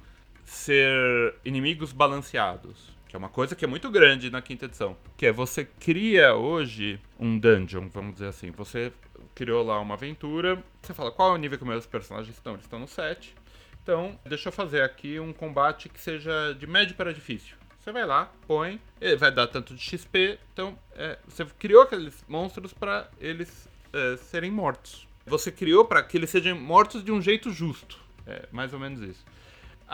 ser inimigos balanceados. Que é uma coisa que é muito grande na quinta edição. Que é você cria hoje um dungeon, vamos dizer assim. Você criou lá uma aventura. Você fala, qual é o nível que meus personagens estão? Eles estão no 7. Então, deixa eu fazer aqui um combate que seja de médio para difícil. Você vai lá, põe, ele vai dar tanto de XP. Então, é, você criou aqueles monstros para eles é, serem mortos. Você criou para que eles sejam mortos de um jeito justo. É mais ou menos isso.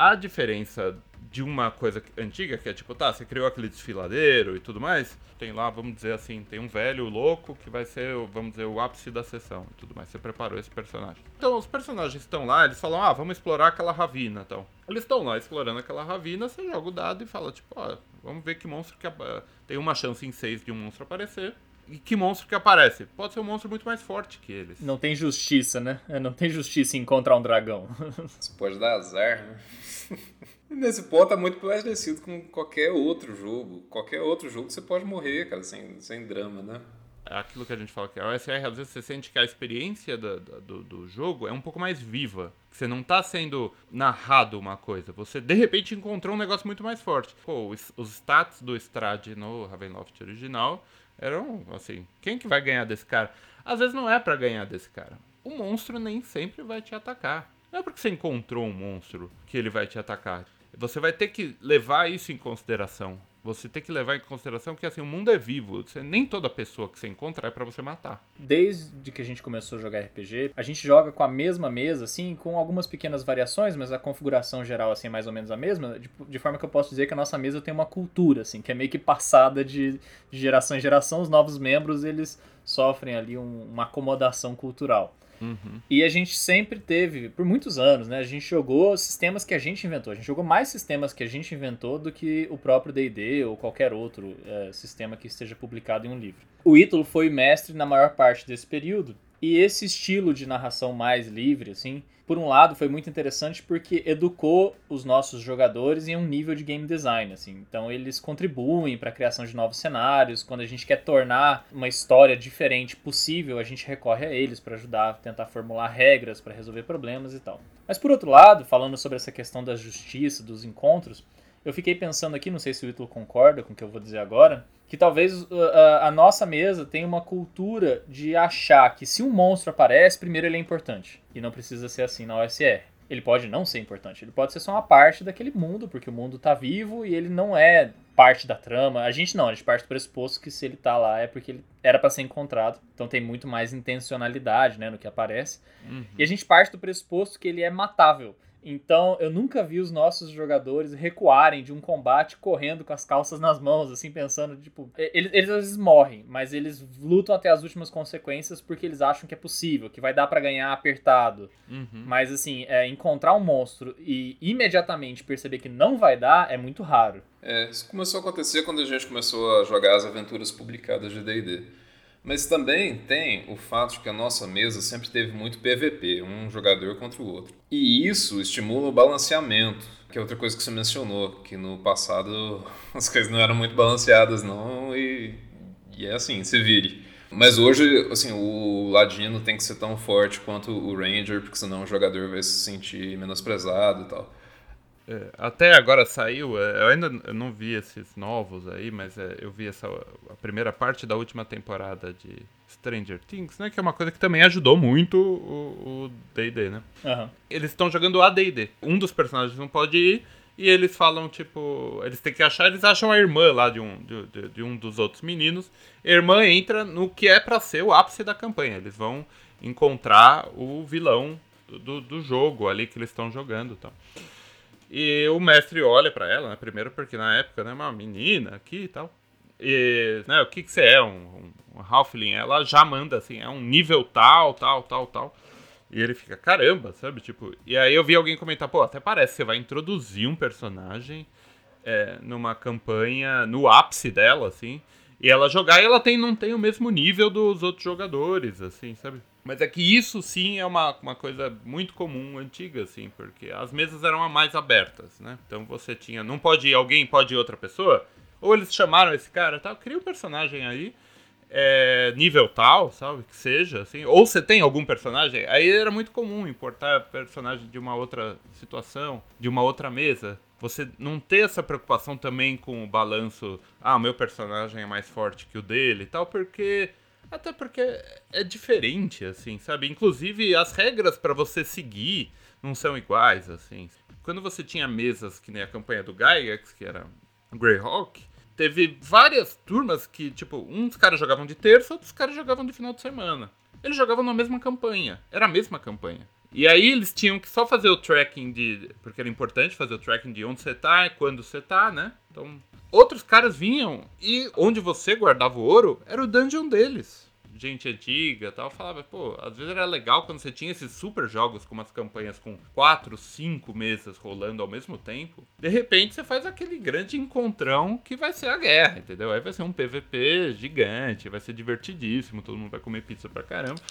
A diferença de uma coisa antiga, que é tipo, tá, você criou aquele desfiladeiro e tudo mais, tem lá, vamos dizer assim, tem um velho louco que vai ser, vamos dizer, o ápice da sessão e tudo mais. Você preparou esse personagem. Então, os personagens estão lá, eles falam, ah, vamos explorar aquela ravina, então. Eles estão lá explorando aquela ravina, você joga o dado e fala, tipo, ó, vamos ver que monstro que tem uma chance em seis de um monstro aparecer. E que monstro que aparece? Pode ser um monstro muito mais forte que eles. Não tem justiça, né? É, não tem justiça em encontrar um dragão. Isso pode dar azar, né? Nesse ponto é muito parecido com qualquer outro jogo. Qualquer outro jogo você pode morrer, cara, sem, sem drama, né? É aquilo que a gente fala que a OSR, às vezes você sente que a experiência do, do, do, jogo é um pouco mais viva. Você não tá sendo narrado uma coisa. Você, de repente, encontrou um negócio muito mais forte. Pô, os, os stats do Strade no Ravenloft original eram, assim, quem que vai ganhar desse cara? Às vezes não é para ganhar desse cara. o monstro nem sempre vai te atacar. Não é porque você encontrou um monstro que ele vai te atacar. Você vai ter que levar isso em consideração. Você tem que levar em consideração que assim, o mundo é vivo. Você, nem toda pessoa que você encontra é para você matar. Desde que a gente começou a jogar RPG, a gente joga com a mesma mesa, assim, com algumas pequenas variações, mas a configuração geral assim, é mais ou menos a mesma, de, de, forma que eu posso dizer que a nossa mesa tem uma cultura, assim, que é meio que passada de, geração em geração. Os novos membros, eles sofrem ali um, uma acomodação cultural. Uhum. E a gente sempre teve, por muitos anos, né? A gente jogou sistemas que a gente inventou. A gente jogou mais sistemas que a gente inventou do que o próprio DD ou qualquer outro é, sistema que esteja publicado em um livro. O Ítalo foi mestre na maior parte desse período. E esse estilo de narração mais livre, assim, por um lado foi muito interessante porque educou os nossos jogadores em um nível de game design, assim. Então eles contribuem para a criação de novos cenários. Quando a gente quer tornar uma história diferente possível, a gente recorre a eles para ajudar tentar formular regras para resolver problemas e tal. Mas por outro lado, falando sobre essa questão da justiça, dos encontros, eu fiquei pensando aqui, não sei se o Ítalo concorda com o que eu vou dizer agora, que talvez uh, a, a, nossa mesa tenha uma cultura de achar que se um monstro aparece, primeiro ele é importante. E não precisa ser assim na OSR. Ele pode não ser importante, ele pode ser só uma parte daquele mundo, porque o mundo está vivo e ele não é parte da trama. A gente não, a gente parte do pressuposto que se ele está lá é porque ele era para ser encontrado. Então tem muito mais intencionalidade né, no que aparece. Uhum. E a gente parte do pressuposto que ele é matável. Então, eu nunca vi os nossos jogadores recuarem de um combate correndo com as calças nas mãos, assim, pensando, tipo, eles, eles às vezes morrem, mas eles lutam até as últimas consequências porque eles acham que é possível, que vai dar para ganhar apertado. Uhum. Mas, assim, é, encontrar um monstro e imediatamente perceber que não vai dar é muito raro. É, isso começou a acontecer quando a gente começou a jogar as aventuras publicadas de D&D. Mas também tem o fato de que a nossa mesa sempre teve muito PVP, um jogador contra o outro. E isso estimula o balanceamento, que é outra coisa que você mencionou, que no passado as coisas não eram muito balanceadas não, e, e é assim, se vire. Mas hoje, assim, o Ladino tem que ser tão forte quanto o Ranger, porque senão o jogador vai se sentir menosprezado e tal. É, até agora saiu, é, eu ainda não vi esses novos aí, mas é, eu vi essa a primeira parte da última temporada de Stranger Things, né? Que é uma coisa que também ajudou muito o D&D, né? Uhum. Eles estão jogando AD&D. Um dos personagens não pode ir e eles falam, tipo... Eles têm que achar... Eles acham a irmã lá de um, de, de, de um dos outros meninos. A irmã entra no que é para ser o ápice da campanha. Eles vão encontrar o vilão do, do jogo ali que eles estão jogando e então. tal. E o mestre olha para ela, né? Primeiro porque na época, né? Uma menina aqui e tal. E, né? O que que você é? Um, um, um Halfling? Ela já manda, assim, é um nível tal, tal, tal, tal. E ele fica, caramba, sabe? Tipo, e aí eu vi alguém comentar, pô, até parece que você vai introduzir um personagem é, numa campanha no ápice dela, assim. E ela jogar e ela tem, não tem o mesmo nível dos outros jogadores, assim, sabe? Mas é que isso sim é uma, uma coisa muito comum, antiga, assim, porque as mesas eram mais abertas, né? Então você tinha. Não pode ir alguém, pode ir outra pessoa. Ou eles chamaram esse cara, tal, cria um personagem aí, é, nível tal, sabe? Que seja, assim. Ou você tem algum personagem. Aí era muito comum importar personagem de uma outra situação, de uma outra mesa. Você não ter essa preocupação também com o balanço. Ah, o meu personagem é mais forte que o dele e tal, porque até porque é diferente, assim, sabe? Inclusive, as regras para você seguir não são iguais, assim. Quando você tinha mesas, que nem a campanha do Gygax, que era Greyhawk, teve várias turmas que, tipo, uns caras jogavam de terça, outros caras jogavam de final de semana. Eles jogavam na mesma campanha. Era a mesma campanha. E aí eles tinham que só fazer o tracking de. Porque era importante fazer o tracking de onde você tá quando você tá, né? Então Outros caras vinham e onde você guardava o ouro era o dungeon deles. Gente antiga tal, falava, pô, às vezes era legal quando você tinha esses super jogos com umas campanhas com quatro, cinco mesas rolando ao mesmo tempo. De repente você faz aquele grande encontrão que vai ser a guerra, entendeu? Aí vai ser um PVP gigante, vai ser divertidíssimo, todo mundo vai comer pizza pra caramba.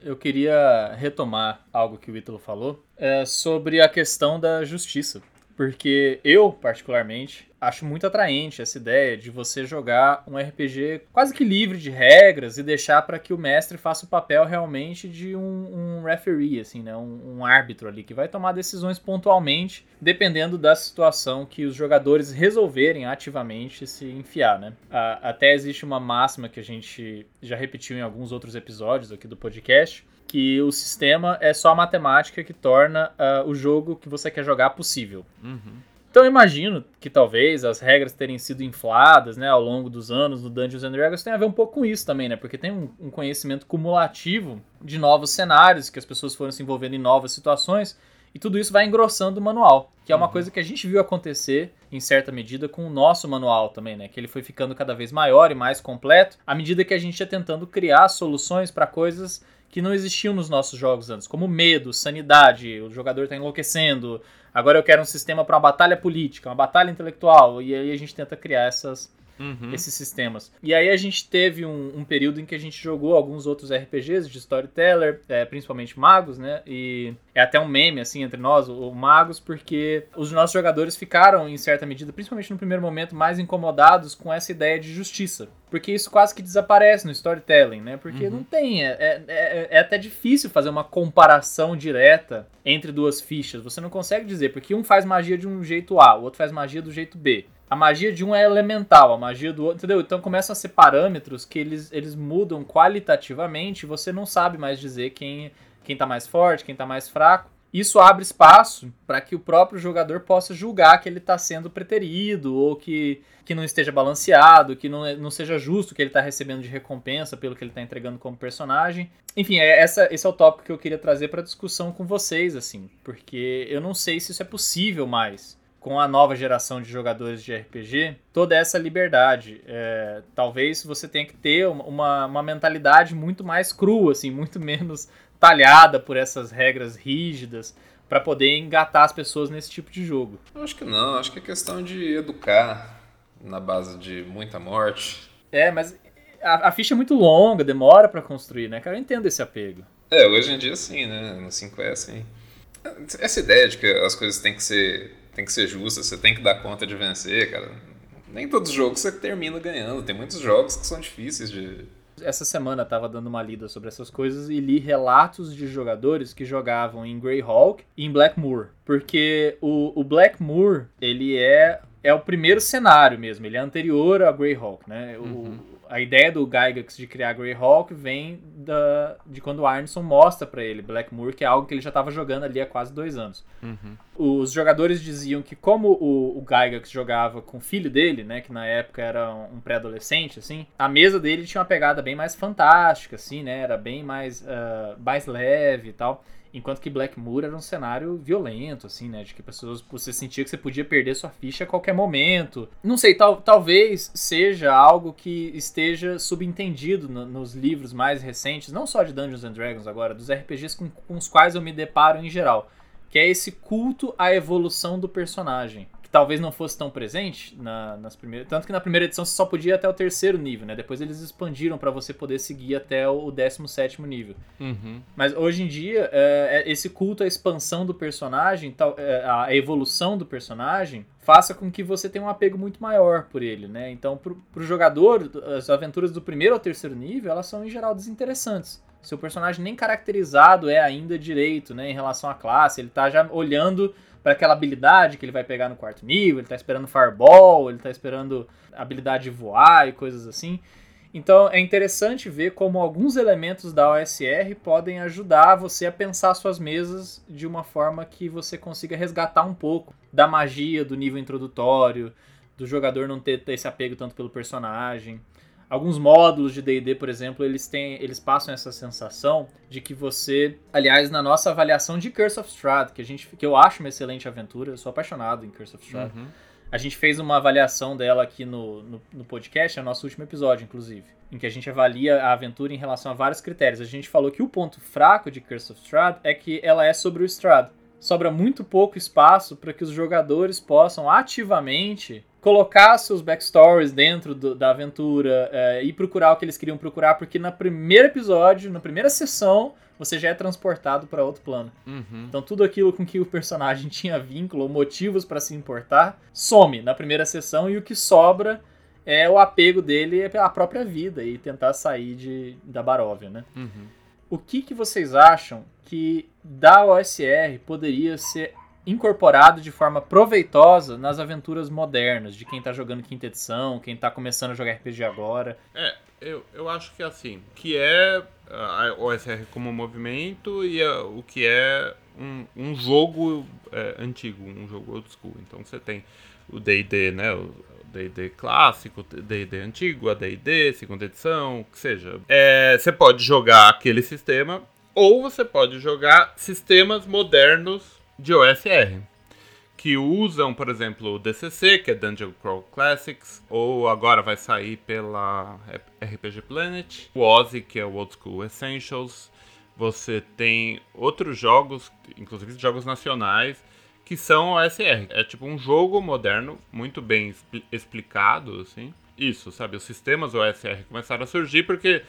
Eu queria retomar algo que o Ítalo falou é, sobre a questão da justiça. Porque eu, particularmente, acho muito atraente essa ideia de você jogar um RPG quase que livre de regras e deixar para que o mestre faça o papel realmente de um, um referee, assim, né? Um, um, árbitro ali que vai tomar decisões pontualmente, dependendo da situação que os jogadores resolverem ativamente se enfiar, né? até existe uma máxima que a gente já repetiu em alguns outros episódios aqui do podcast, que o sistema é só a matemática que torna uh, o jogo que você quer jogar possível. Uhum. Então eu imagino que talvez as regras terem sido infladas, né, ao longo dos anos do Dungeons and Dragons tem a ver um pouco com isso também, né? Porque tem um, um conhecimento cumulativo de novos cenários, que as pessoas foram se envolvendo em novas situações, e tudo isso vai engrossando o manual, que é uma uhum. coisa que a gente viu acontecer em certa medida com o nosso manual também, né? Que ele foi ficando cada vez maior e mais completo à medida que a gente ia tentando criar soluções para coisas que não existiam nos nossos jogos antes, como medo, sanidade, o jogador está enlouquecendo, Agora eu quero um sistema para uma batalha política, uma batalha intelectual, e aí a gente tenta criar essas, uhum. esses sistemas. E aí a gente teve um, um, período em que a gente jogou alguns outros RPGs de storyteller, é, principalmente magos, né? E é até um meme, assim, entre nós, o, o magos, porque os nossos jogadores ficaram, em certa medida, principalmente no primeiro momento, mais incomodados com essa ideia de justiça. Porque isso quase que desaparece no storytelling, né? Porque uhum. não tem. É, é, é, é, até difícil fazer uma comparação direta entre duas fichas. Você não consegue dizer, porque um faz magia de um jeito A, o outro faz magia do jeito B a magia de um é elemental, a magia do outro, entendeu? Então começam a ser parâmetros que eles, eles mudam qualitativamente, você não sabe mais dizer quem quem tá mais forte, quem tá mais fraco. Isso abre espaço para que o próprio jogador possa julgar que ele está sendo preterido ou que, que não esteja balanceado, que não, não seja justo que ele está recebendo de recompensa pelo que ele está entregando como personagem. Enfim, é, essa, esse é o tópico que eu queria trazer para discussão com vocês, assim, porque eu não sei se isso é possível mais com a nova geração de jogadores de RPG, toda essa liberdade. É, talvez você tenha que ter uma, uma mentalidade muito mais crua, assim, muito menos talhada por essas regras rígidas para poder engatar as pessoas nesse tipo de jogo. Eu acho que não, acho que é questão de educar na base de muita morte. É, mas a, a ficha é muito longa, demora para construir, né, cara? Eu entendo esse apego. É, hoje em dia sim, né? No 5 é assim. Essa ideia de que as coisas têm que ser tem que ser justa, você tem que dar conta de vencer, cara. Nem todos os jogos você termina ganhando, tem muitos jogos que são difíceis de. Essa semana eu tava dando uma lida sobre essas coisas e li relatos de jogadores que jogavam em Greyhawk e em Blackmoor. Porque o, o Blackmoor, ele é, é o primeiro cenário mesmo, ele é anterior a Greyhawk, né? Uhum. A ideia do Gygax de criar Greyhawk vem da, de quando o Arneson mostra para ele Blackmoor, que é algo que ele já estava jogando ali há quase dois anos. Uhum. Os jogadores diziam que como o, o Gygax jogava com o filho dele, né, que na época era um pré-adolescente, assim, a mesa dele tinha uma pegada bem mais fantástica, assim, né, era bem mais, uh, mais leve e tal. Enquanto que Blackmoor era um cenário violento, assim, né? De que pessoas você sentia que você podia perder sua ficha a qualquer momento. Não sei, tal, talvez seja algo que esteja subentendido no, nos livros mais recentes, não só de Dungeons and Dragons agora, dos RPGs com, com os quais eu me deparo em geral. Que é esse culto à evolução do personagem talvez não fosse tão presente na, nas primeiras. Tanto que na primeira edição você só podia ir até o terceiro nível, né? Depois eles expandiram para você poder seguir até o 17 nível. Uhum. Mas hoje em dia, é, é, esse culto à expansão do personagem, tal, é, a evolução do personagem, faça com que você tenha um apego muito maior por ele, né? Então, pro, pro jogador, as aventuras do primeiro ao terceiro nível, elas são em geral desinteressantes. Seu personagem nem caracterizado é ainda direito, né, em relação à classe, ele tá já olhando para aquela habilidade que ele vai pegar no quarto nível, ele tá esperando Fireball, ele tá esperando habilidade de voar e coisas assim. Então é interessante ver como alguns elementos da OSR podem ajudar você a pensar suas mesas de uma forma que você consiga resgatar um pouco da magia do nível introdutório, do jogador não ter esse apego tanto pelo personagem. Alguns módulos de D&D, por exemplo, eles têm, eles passam essa sensação de que você, aliás, na nossa avaliação de Curse of Strahd, que a gente, que eu acho uma excelente aventura, eu sou apaixonado em Curse of Strahd. Uhum. A gente fez uma avaliação dela aqui no, no, no, podcast, é o nosso último episódio, inclusive, em que a gente avalia a aventura em relação a vários critérios. A gente falou que o ponto fraco de Curse of Strahd é que ela é sobre o Strahd. Sobra muito pouco espaço para que os jogadores possam ativamente colocar seus backstories dentro do, da aventura é, e procurar o que eles queriam procurar, porque no primeiro episódio, na primeira sessão, você já é transportado para outro plano. Uhum. Então tudo aquilo com que o personagem tinha vínculo ou motivos para se importar some na primeira sessão e o que sobra é o apego dele à própria vida e tentar sair de, da Baróvia, né? Uhum. O que, que vocês acham que da OSR poderia ser incorporado de forma proveitosa nas aventuras modernas, de quem tá jogando quinta edição, quem tá começando a jogar RPG agora. É, eu, eu acho que é assim, que é a OSR como movimento e a, o que é um, um jogo é, antigo, um jogo old school. Então você tem o D&D, né, o D&D clássico, D&D antigo, a D&D, segunda edição, o que seja. É, você pode jogar aquele sistema ou você pode jogar sistemas modernos de OSR, que usam, por exemplo, o DCC, que é Dungeon Crawl Classics, ou agora vai sair pela RPG Planet, o Ozzy, que é o Old School Essentials. Você tem outros jogos, inclusive jogos nacionais, que são OSR. É tipo um jogo moderno, muito bem explicado, assim. Isso, sabe? Os sistemas OSR começaram a surgir porque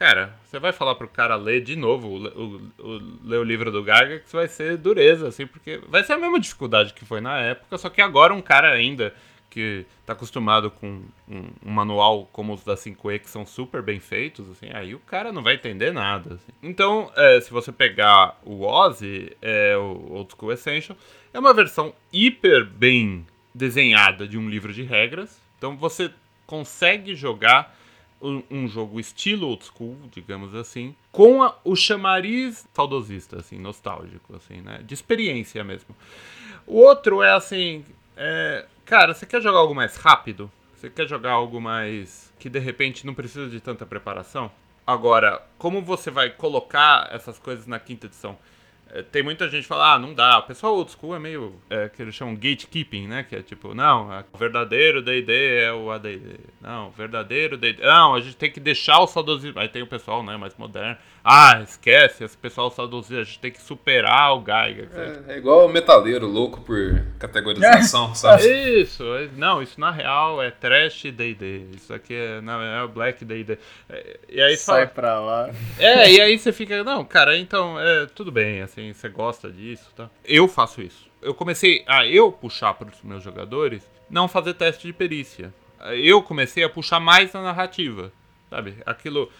Cara, você vai falar pro cara ler de novo, o, o, o, ler o livro do Gygax vai ser dureza, assim, porque vai ser a mesma dificuldade que foi na época, só que agora um cara ainda que tá acostumado com um, um manual como os da 5E, que são super bem feitos, assim, aí o cara não vai entender nada. Assim. Então, é, se você pegar o Ozzy, é, o Old School Essential, é uma versão hiper bem desenhada de um livro de regras, então você consegue jogar um, jogo estilo old school, digamos assim, com a, o chamariz saudosista, assim, nostálgico, assim, né? De experiência mesmo. O outro é assim, é, cara, você quer jogar algo mais rápido? Você quer jogar algo mais que de repente não precisa de tanta preparação? Agora, como você vai colocar essas coisas na quinta edição? É, tem muita gente que fala, ah, não dá. O pessoal old school é meio, é, que eles chamam gatekeeping, né? Que é tipo, não, o verdadeiro D&D é o AD&D. Não, o verdadeiro D&D... Não, a gente tem que deixar o saudosismo. Aí tem o pessoal, né, mais moderno. Ah, esquece, esse pessoal saudosismo, a gente tem que superar o Geiger. É, é, igual o metaleiro louco por categorização, sabe? Isso, não, isso na real é trash D&D. Isso aqui é, não, é o black D&D. É, e aí Sai fala, pra lá. É, e aí você fica, não, cara, então, é, tudo bem, assim, assim, você gosta disso, tá? Eu faço isso. Eu comecei a eu puxar para os meus jogadores não fazer teste de perícia. Eu comecei a puxar mais na narrativa, sabe? Aquilo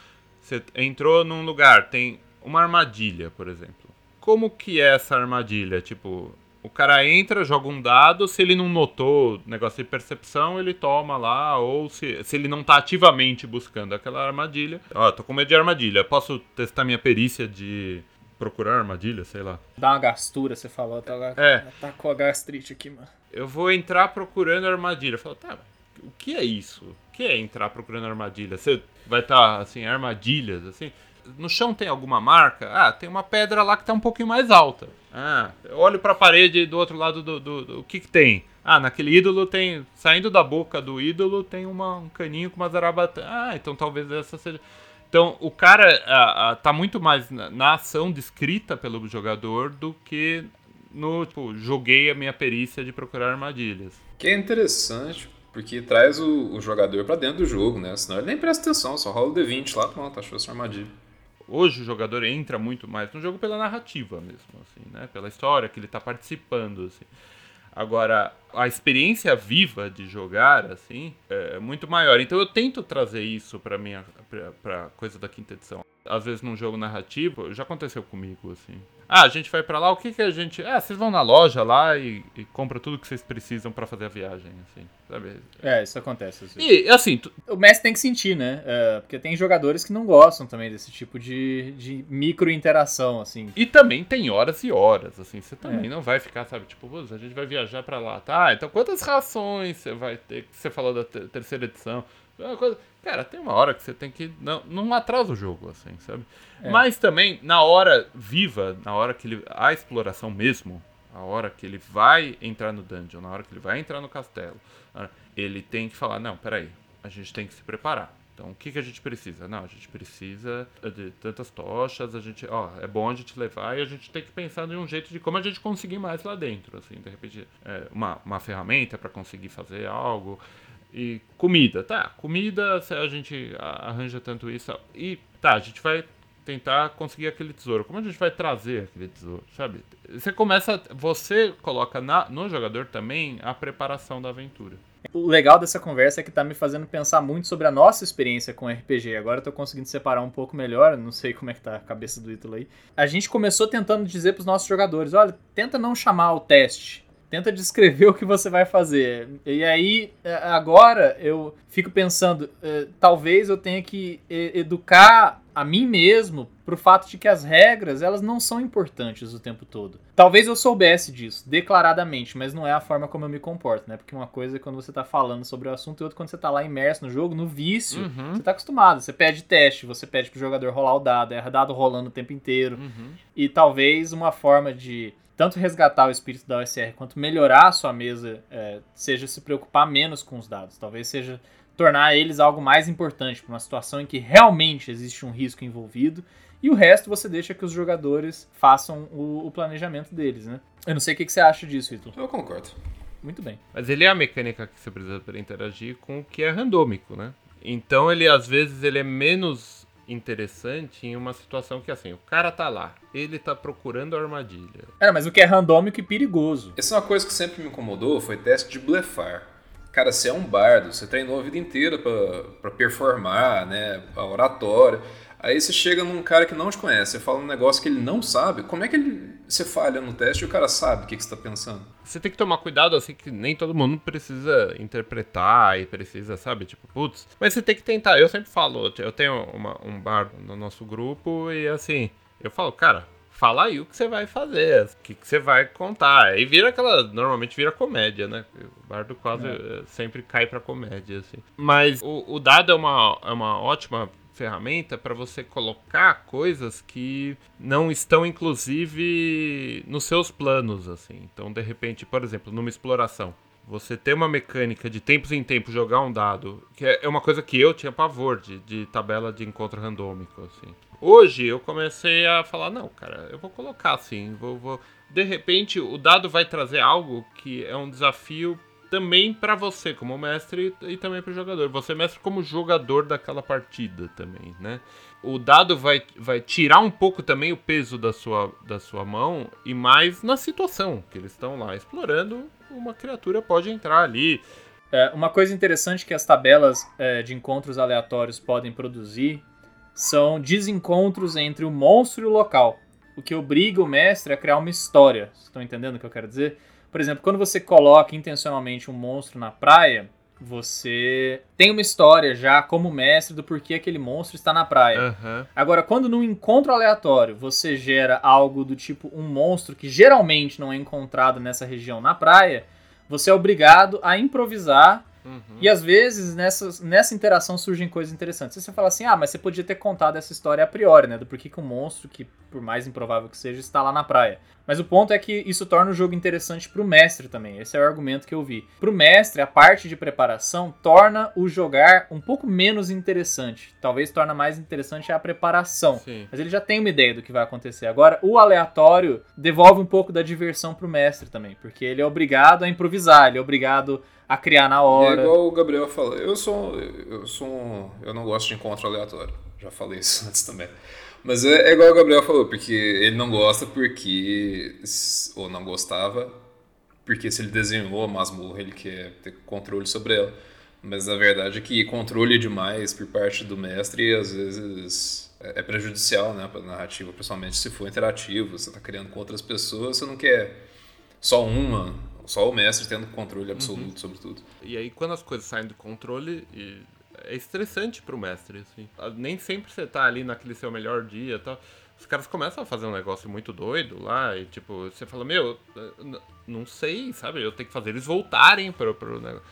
você entrou num lugar, tem uma armadilha, por exemplo. Como que é essa armadilha? Tipo, o cara entra, joga um dado, se ele não notou negócio de percepção, ele toma lá, ou se, se ele não tá ativamente buscando aquela armadilha. Ó, tô com medo de armadilha, posso testar minha perícia de procurar armadilha, sei lá. Dá uma gastura, você falou. Tá, é. Tá com a gastrite aqui, mano. Eu vou entrar procurando armadilha. Falo, tá, o que é isso? O que é entrar procurando armadilha? Você vai estar, tá, assim, armadilhas, assim? No chão tem alguma marca? Ah, tem uma pedra lá que tá um pouquinho mais alta. Ah, olho pra parede do outro lado do, do, do, o que que tem? Ah, naquele ídolo tem, saindo da boca do ídolo tem uma, um caninho com uma zarabatana. Ah, então talvez essa seja... Então, o cara a, a, tá muito mais na, na, ação descrita pelo jogador do que no, tipo, joguei a minha perícia de procurar armadilhas. Que é interessante, porque traz o, o jogador para dentro do jogo, né? Senão ele nem presta atenção, só rola o D20 lá, pronto, achou sua armadilha. Hoje o jogador entra muito mais no jogo pela narrativa mesmo, assim, né? Pela história que ele tá participando, assim. Agora, a experiência viva de jogar, assim, é muito maior. Então eu tento trazer isso pra minha pra, pra coisa da quinta edição. Às vezes num jogo narrativo, já aconteceu comigo, assim. Ah, a gente vai para lá, o que que a gente... Ah, vocês vão na loja lá e, e compram tudo que vocês precisam para fazer a viagem, assim, sabe? É, isso acontece. Assim. E, assim... Tu... O mestre tem que sentir, né? É, porque tem jogadores que não gostam também desse tipo de, de micro-interação, assim. E também tem horas e horas, assim, você também é. não vai ficar, sabe, tipo, a gente vai viajar para lá, tá? Então quantas rações você vai ter, que você falou da terceira edição, coisa... Cara, tem uma hora que você tem que. Não, não atrasa o jogo, assim, sabe? É. Mas também, na hora viva, na hora que ele. A exploração mesmo, a hora que ele vai entrar no dungeon, na hora que ele vai entrar no castelo, ele tem que falar: não, peraí, a gente tem que se preparar. Então, o que, que a gente precisa? Não, a gente precisa de tantas tochas, a gente, ó, é bom a gente levar e a gente tem que pensar em um jeito de como a gente conseguir mais lá dentro, assim, de repente, é, uma, uma ferramenta para conseguir fazer algo. E comida, tá, comida, a gente arranja tanto isso. E tá, a gente vai tentar conseguir aquele tesouro. Como a gente vai trazer aquele tesouro, sabe? Você começa, você coloca na, no jogador também a preparação da aventura. O legal dessa conversa é que tá me fazendo pensar muito sobre a nossa experiência com RPG. Agora eu tô conseguindo separar um pouco melhor, não sei como é que tá a cabeça do Ítalo aí. A gente começou tentando dizer pros nossos jogadores, olha, tenta não chamar o teste. Tenta descrever o que você vai fazer. E aí, é, agora eu fico pensando, é, talvez eu tenha que educar a mim mesmo pro fato de que as regras, elas não são importantes o tempo todo. Talvez eu soubesse disso, declaradamente, mas não é a forma como eu me comporto, né? Porque uma coisa é quando você tá falando sobre o assunto e outra quando você tá lá imerso no jogo, no vício, uhum. você tá acostumado. Você pede teste, você pede pro jogador rolar o dado, é dado rolando o tempo inteiro. Uhum. E talvez uma forma de tanto resgatar o espírito da OSR quanto melhorar a sua mesa é, seja se preocupar menos com os dados. Talvez seja tornar eles algo mais importante para uma situação em que realmente existe um risco envolvido e o resto você deixa que os jogadores façam o, o planejamento deles, né? Eu não sei o que, que você acha disso, Ito. Eu concordo. Muito bem. Mas ele é a mecânica que você precisa para interagir com o que é randômico, né? Então ele às vezes ele é menos interessante em uma situação que assim, o cara tá lá, ele tá procurando a armadilha. É, mas o que é randômico e perigoso. Essa é uma coisa que sempre me incomodou, foi teste de blefar. Cara, você é um bardo, você treinou a vida inteira para performar, né, a oratória. Aí você chega num cara que não te conhece, você fala um negócio que ele não sabe, como é que ele, você falha no teste e o cara sabe o que, que você está pensando? Você tem que tomar cuidado, assim, que nem todo mundo precisa interpretar e precisa, sabe, tipo, putz. Mas você tem que tentar, eu sempre falo, eu tenho uma, um bar no nosso grupo e, assim, eu falo, cara, fala aí o que você vai fazer, o que, que você vai contar. Aí vira aquela. Normalmente vira comédia, né? O bardo quase é. sempre cai pra comédia, assim. Mas o, o dado é uma, é uma ótima ferramenta para você colocar coisas que não estão inclusive nos seus planos assim. Então, de repente, por exemplo, numa exploração, você ter uma mecânica de tempos em tempos jogar um dado, que é, é uma coisa que eu tinha pavor de, de tabela de encontro randômico assim. Hoje eu comecei a falar, não, cara, eu vou colocar assim, vou, vou... de repente o dado vai trazer algo que é um desafio também para você como mestre e também para o jogador. Você mestre como jogador daquela partida também, né? O dado vai, vai tirar um pouco também o peso da sua, da sua mão e mais na situação que eles estão lá explorando, uma criatura pode entrar ali. É, uma coisa interessante que as tabelas é, de encontros aleatórios podem produzir são desencontros entre o monstro e o local, o que obriga o mestre a criar uma história. Estão entendendo o que eu quero dizer? Por exemplo, quando você coloca intencionalmente um monstro na praia, você tem uma história já como mestre do porquê aquele monstro está na praia. Uhum. Agora, quando num encontro aleatório você gera algo do tipo um monstro que geralmente não é encontrado nessa região na praia, você é obrigado a improvisar Uhum. E às vezes nessas, nessa interação surgem coisas interessantes. Você fala assim, ah, mas você podia ter contado essa história a priori, né? Do porquê que um monstro, que por mais improvável que seja, está lá na praia. Mas o ponto é que isso torna o jogo interessante pro mestre também. Esse é o argumento que eu vi. Pro mestre, a parte de preparação torna o jogar um pouco menos interessante. Talvez torna mais interessante a preparação. Sim. Mas ele já tem uma ideia do que vai acontecer. Agora, o aleatório devolve um pouco da diversão pro mestre também. Porque ele é obrigado a improvisar, ele é obrigado a criar na hora. É igual o Gabriel falou, eu sou, eu sou um, eu não gosto de encontro aleatório. Já falei isso antes também. Mas é, é, igual o Gabriel falou, porque ele não gosta porque ou não gostava porque se ele desenhou a masmorra, ele quer ter controle sobre ela. Mas a verdade é que controle demais por parte do mestre às vezes é, é prejudicial, né, para a narrativa, principalmente se for interativo, você está criando com outras pessoas, você não quer só uma só o mestre tendo controle absoluto uhum. sobre tudo. E aí, quando as coisas saem do controle, é estressante pro mestre, assim. Nem sempre você tá ali naquele seu melhor dia e tal. Os caras começam a fazer um negócio muito doido lá e, tipo, você fala, meu, não sei, sabe? Eu tenho que fazer eles voltarem pro, pro negócio.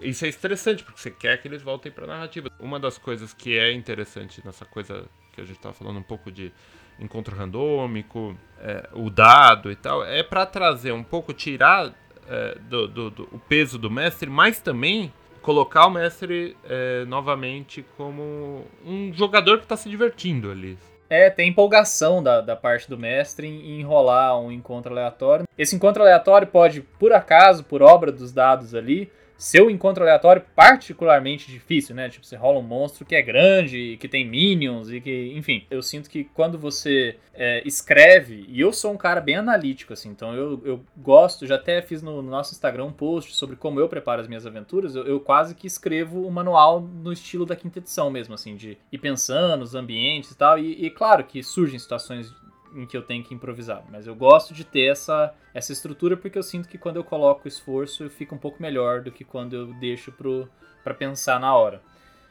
Isso é estressante, porque você quer que eles voltem pra narrativa. Uma das coisas que é interessante nessa coisa que a gente tava falando um pouco de encontro randômico, é, o dado e tal, é para trazer um pouco, tirar é, do, do, do, o peso do mestre, mas também colocar o mestre é, novamente como um jogador que está se divertindo ali. É, tem empolgação da, da parte do mestre em, enrolar um encontro aleatório. Esse encontro aleatório pode, por acaso, por obra dos dados ali, seu encontro aleatório particularmente difícil, né? Tipo, você rola um monstro que é grande, que tem minions e que, enfim, eu sinto que quando você é, escreve, e eu sou um cara bem analítico, assim, então eu, eu gosto, já até fiz no, no nosso Instagram um post sobre como eu preparo as minhas aventuras, eu, eu quase que escrevo o um manual no estilo da quinta edição mesmo, assim, de ir pensando os ambientes e tal, e, e claro que surgem situações em que eu tenho que improvisar. Mas eu gosto de ter essa, essa estrutura porque eu sinto que quando eu coloco esforço fica um pouco melhor do que quando eu deixo para pensar na hora.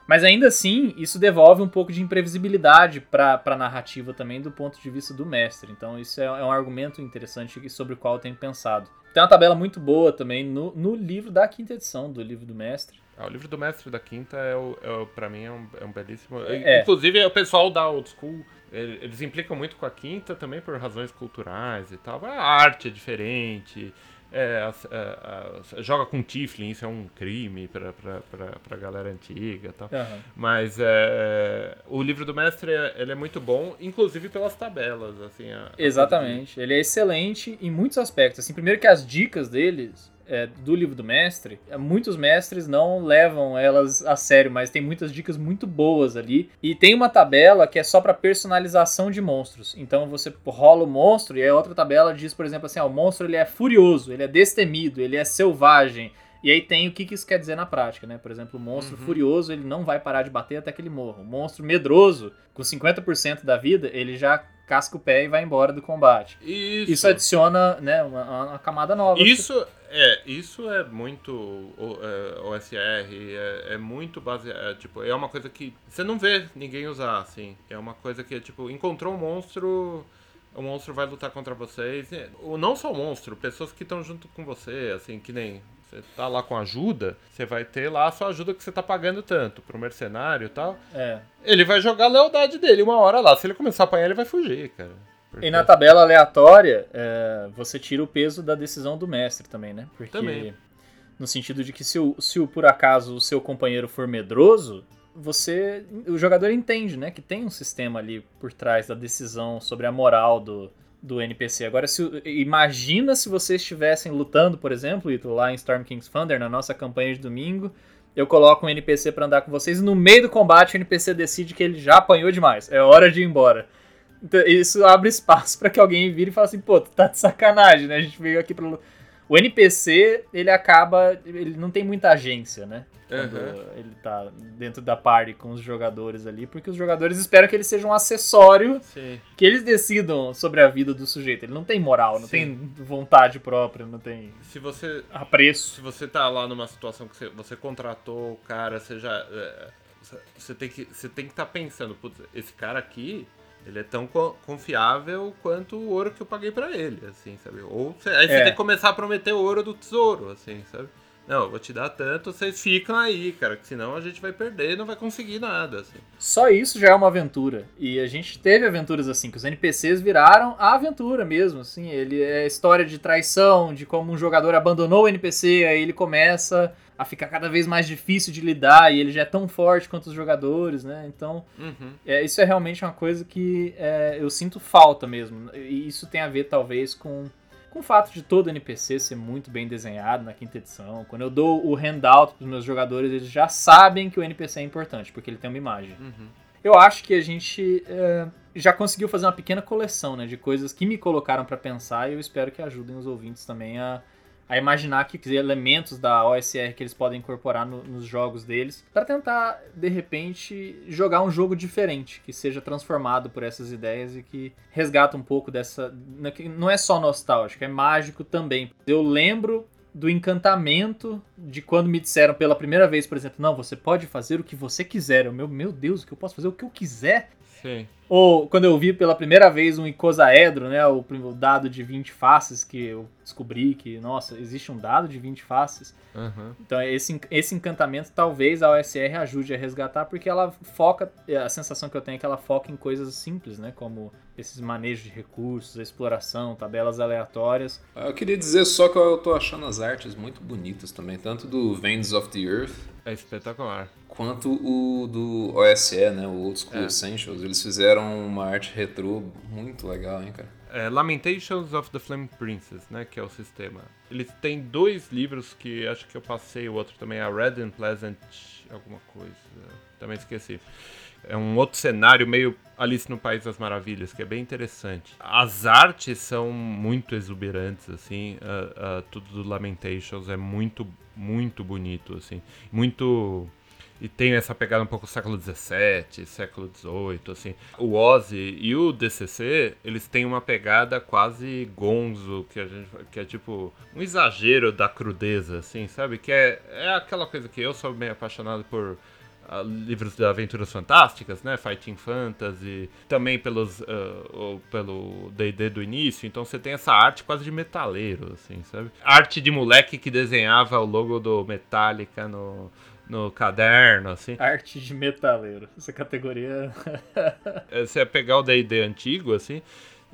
Mas ainda assim, isso devolve um pouco de imprevisibilidade para a narrativa também do ponto de vista do mestre. Então, isso é, é, um argumento interessante sobre o qual eu tenho pensado. Tem uma tabela muito boa também no, no livro da quinta edição do livro do mestre. Ah, o livro do mestre da quinta é, o, é o, pra mim é um, é um belíssimo. É. Inclusive, o pessoal da Old School eles implicam muito com a quinta também por razões culturais e tal. A arte é diferente. É, a, a, a, joga com Tiflin, isso é um crime pra, pra, pra, pra galera antiga e tal. Uhum. Mas é, o livro do mestre ele é muito bom, inclusive pelas tabelas. assim. Exatamente. Ele é excelente em muitos aspectos. Assim, primeiro que as dicas deles é, do livro do mestre, é, muitos mestres não levam elas a sério, mas tem muitas dicas muito boas ali. E tem uma tabela que é só para personalização de monstros. Então você rola o monstro e a outra tabela diz, por exemplo, assim: ah, o monstro ele é furioso, ele é destemido, ele é selvagem. E aí tem o que, que isso quer dizer na prática, né? Por exemplo, o monstro uhum. furioso, ele não vai parar de bater até que ele morra. O monstro medroso, com 50% da vida, ele já casca o pé e vai embora do combate. Isso, isso adiciona né, uma, uma camada nova. Isso é, isso é muito OSR, é, é, é muito baseado, é, tipo, é uma coisa que você não vê ninguém usar, assim. É uma coisa que, tipo, encontrou um monstro, o monstro vai lutar contra vocês. Ou não só o monstro, pessoas que estão junto com você, assim, que nem você tá lá com ajuda, você vai ter lá a sua ajuda que você tá pagando tanto pro mercenário e tal. É. Ele vai jogar a lealdade dele uma hora lá. Se ele começar a apanhar, ele vai fugir, cara. Porque... E na tabela aleatória, é, você tira o peso da decisão do mestre também, né? Porque. Também. No sentido de que se, o, se o, por acaso o seu companheiro for medroso, você. O jogador entende, né? Que tem um sistema ali por trás da decisão sobre a moral do, do NPC. Agora, se, imagina se vocês estivessem lutando, por exemplo, lá em Storm King's Thunder, na nossa campanha de domingo. Eu coloco um NPC para andar com vocês e no meio do combate o NPC decide que ele já apanhou demais. É hora de ir embora. Então, isso abre espaço para que alguém vire e fale assim, pô, tu tá de sacanagem, né? A gente veio aqui pra. O NPC, ele acaba. Ele não tem muita agência, né? Quando uhum. ele tá dentro da party com os jogadores ali, porque os jogadores esperam que ele seja um acessório Sim. que eles decidam sobre a vida do sujeito. Ele não tem moral, não Sim. tem vontade própria, não tem se você apreço. Se você tá lá numa situação que você, você contratou o cara, você já. É, você tem que estar tá pensando, putz, esse cara aqui ele é tão confiável quanto o ouro que eu paguei para ele, assim, sabe? Ou aí você é. tem que começar a prometer o ouro do tesouro, assim, sabe? Não, eu vou te dar tanto, vocês ficam aí, cara, que senão a gente vai perder e não vai conseguir nada, assim. Só isso já é uma aventura. E a gente teve aventuras assim, que os NPCs viraram a aventura mesmo, assim. Ele é história de traição, de como um jogador abandonou o NPC, aí ele começa a ficar cada vez mais difícil de lidar e ele já é tão forte quanto os jogadores, né? Então, uhum. é, isso é realmente uma coisa que é, eu sinto falta mesmo. E isso tem a ver, talvez, com, com o fato de todo NPC ser muito bem desenhado na quinta edição. Quando eu dou o handout para os meus jogadores, eles já sabem que o NPC é importante, porque ele tem uma imagem. Uhum. Eu acho que a gente é, já conseguiu fazer uma pequena coleção né, de coisas que me colocaram para pensar e eu espero que ajudem os ouvintes também a a imaginar que elementos da OSR que eles podem incorporar no, nos jogos deles para tentar de repente jogar um jogo diferente que seja transformado por essas ideias e que resgata um pouco dessa não é só nostálgico é mágico também. Eu lembro do encantamento de quando me disseram pela primeira vez, por exemplo, não, você pode fazer o que você quiser. Eu, meu, meu Deus, o que eu posso fazer o que eu quiser? Sim. Ou quando eu vi pela primeira vez um icosaedro, né, o, o, dado de 20 faces, que eu descobri que, nossa, existe um dado de 20 faces. Uhum. Então esse, esse encantamento talvez a OSR ajude a resgatar, porque ela foca, a sensação que eu tenho é que ela foca em coisas simples, né, como esses manejos de recursos, exploração, tabelas aleatórias. Eu queria dizer só que eu tô achando as artes muito bonitas também, tanto do Veins of the Earth. É espetacular. Quanto o do OSE, né? O Old School É. Essentials. Eles fizeram uma arte retrô muito legal, hein, cara? É, Lamentations of the Flame Princess, né? Que é o sistema. Eles têm dois livros que acho que eu passei, o outro também é Red and Pleasant, alguma coisa. Também esqueci. É um outro cenário meio Alice no País das Maravilhas, que é bem interessante. As artes são muito exuberantes, assim. ah, ah, tudo do Lamentations é muito, muito bonito, assim. Muito e tem essa pegada um pouco século XVII, século XVIII, assim. O Ozzy e o DCC, eles têm uma pegada quase gonzo, que, a gente, que é tipo um exagero da crudeza, assim, sabe? Que é, é aquela coisa que eu sou meio apaixonado por livros de aventuras fantásticas, né? Fighting Fantasy, também pelos, o- pelo D&D do início, então você tem essa arte quase de metaleiro, assim, sabe? Arte de moleque que desenhava o logo do Metallica no, no caderno, assim. Arte de metaleiro. Essa categoria. É, Você ia pegar o D&D antigo, assim,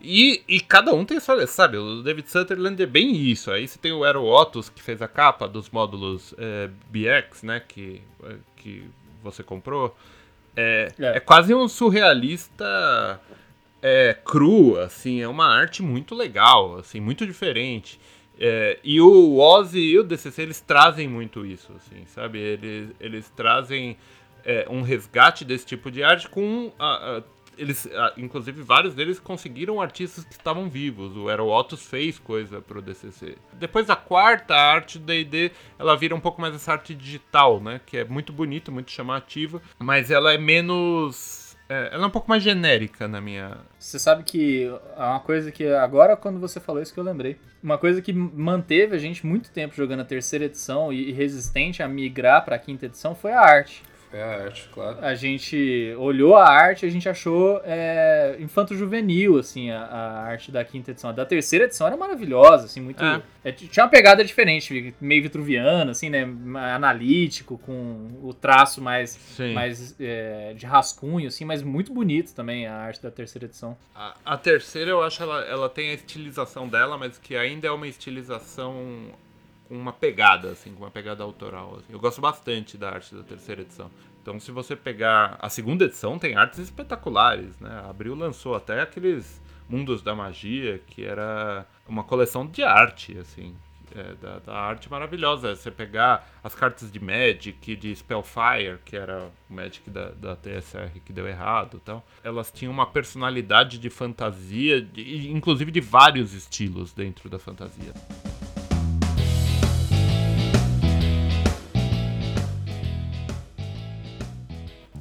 e, e cada um tem sua, sabe, o David Sutherland é bem isso. Aí você tem o Aero Otus, que fez a capa dos módulos é, BX, né, que, que você comprou. É, É. é. quase um surrealista é, cru, assim, é uma arte muito legal, assim, muito diferente. É, e o Ozzy e o DCC, eles trazem muito isso, assim, sabe? Eles, eles trazem é, um resgate desse tipo de arte com... a- a- eles, a- inclusive, vários deles conseguiram artistas que estavam vivos. O Aero Otus fez coisa pro DCC. Depois da quarta a arte do D&D, ela vira um pouco mais essa arte digital, né? Que é muito bonita, muito chamativa, mas ela é menos... é, ela é um pouco mais genérica na minha... Você sabe que é uma coisa que agora quando você falou isso que eu lembrei. Uma coisa que manteve a gente muito tempo jogando a terceira edição e resistente a migrar pra quinta edição foi a arte. Foi a arte, claro. A gente olhou a arte e a gente achou é, infanto-juvenil, assim, a, a arte da quinta edição. A da terceira edição era maravilhosa, assim, muito... É. é, tinha uma pegada diferente, meio vitruviana, assim, né, analítico, com o traço mais, Sim. mais é, de rascunho, assim, mas muito bonito também a arte da terceira edição. A, a terceira, eu acho ela, ela tem a estilização dela, mas que ainda é uma estilização com uma pegada, assim, com uma pegada autoral. assim. Eu gosto bastante da arte da terceira edição. Então, se você pegar a segunda edição, tem artes espetaculares, né? A Abril lançou até aqueles Mundos da Magia, que era uma coleção de arte, assim. é, da, da arte maravilhosa. Você pegar as cartas de Magic, de Spellfire, que era o Magic da, da TSR que deu errado tal. Elas tinham uma personalidade de fantasia, de- inclusive de vários estilos dentro da fantasia.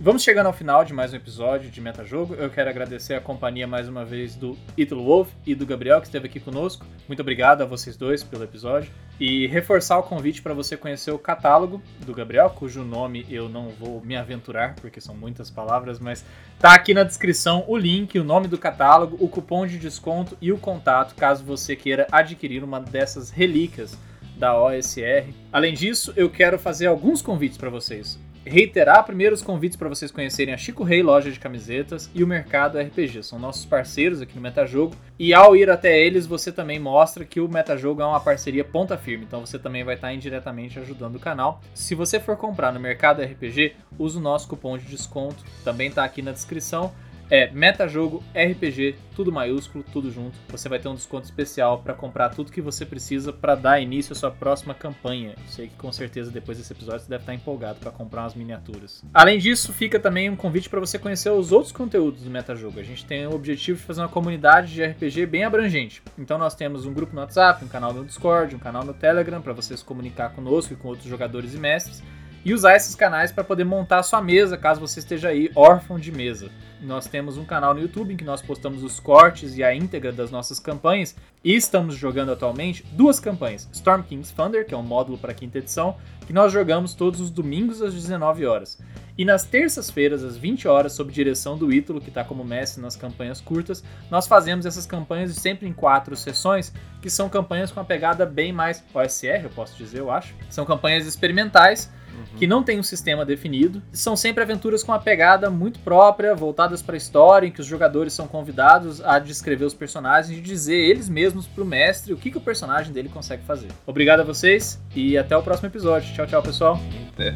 Vamos chegando ao final de mais um episódio de Metajogo. Eu quero agradecer a companhia mais uma vez do Ítalo Wolf e do Gabriel, que esteve aqui conosco. Muito obrigado a vocês dois pelo episódio. E reforçar o convite para você conhecer o catálogo do Gabriel, cujo nome eu não vou me aventurar, porque são muitas palavras, mas tá aqui na descrição o link, o nome do catálogo, o cupom de desconto e o contato, caso você queira adquirir uma dessas relíquias da OSR. Além disso, eu quero fazer alguns convites para vocês reiterar primeiro os convites para vocês conhecerem a Chico Rei Loja de Camisetas e o Mercado RPG. São nossos parceiros aqui no Metajogo. E ao ir até eles, você também mostra que o Metajogo é uma parceria ponta firme. Então você também vai estar indiretamente ajudando o canal. Se você for comprar no Mercado RPG, use o nosso cupom de desconto. Também está aqui na descrição. É Metajogo RPG, tudo maiúsculo, tudo junto. Você vai ter um desconto especial para comprar tudo que você precisa para dar início à sua próxima campanha. Sei que com certeza depois desse episódio você deve estar empolgado para comprar umas miniaturas. Além disso, fica também um convite para você conhecer os outros conteúdos do Metajogo. A gente tem o objetivo de fazer uma comunidade de RPG bem abrangente. Então nós temos um grupo no WhatsApp, um canal no Discord, um canal no Telegram para você se comunicar conosco e com outros jogadores e mestres e usar esses canais para poder montar a sua mesa, caso você esteja aí órfão de mesa. Nós temos um canal no YouTube em que nós postamos os cortes e a íntegra das nossas campanhas e estamos jogando atualmente duas campanhas: Storm King's Thunder, que é um módulo para quinta edição, que nós jogamos todos os domingos às 19 horas. E nas terças-feiras, às 20 horas, sob direção do Ítalo, que está como mestre nas campanhas curtas, nós fazemos essas campanhas sempre em quatro sessões, que são campanhas com uma pegada bem mais OSR, eu posso dizer, eu acho. São campanhas experimentais que não tem um sistema definido. São sempre aventuras com uma pegada muito própria, voltadas para a história, em que os jogadores são convidados a descrever os personagens e dizer eles mesmos pro mestre o que, que o personagem dele consegue fazer. Obrigado a vocês e até o próximo episódio. Tchau, tchau, pessoal. Até.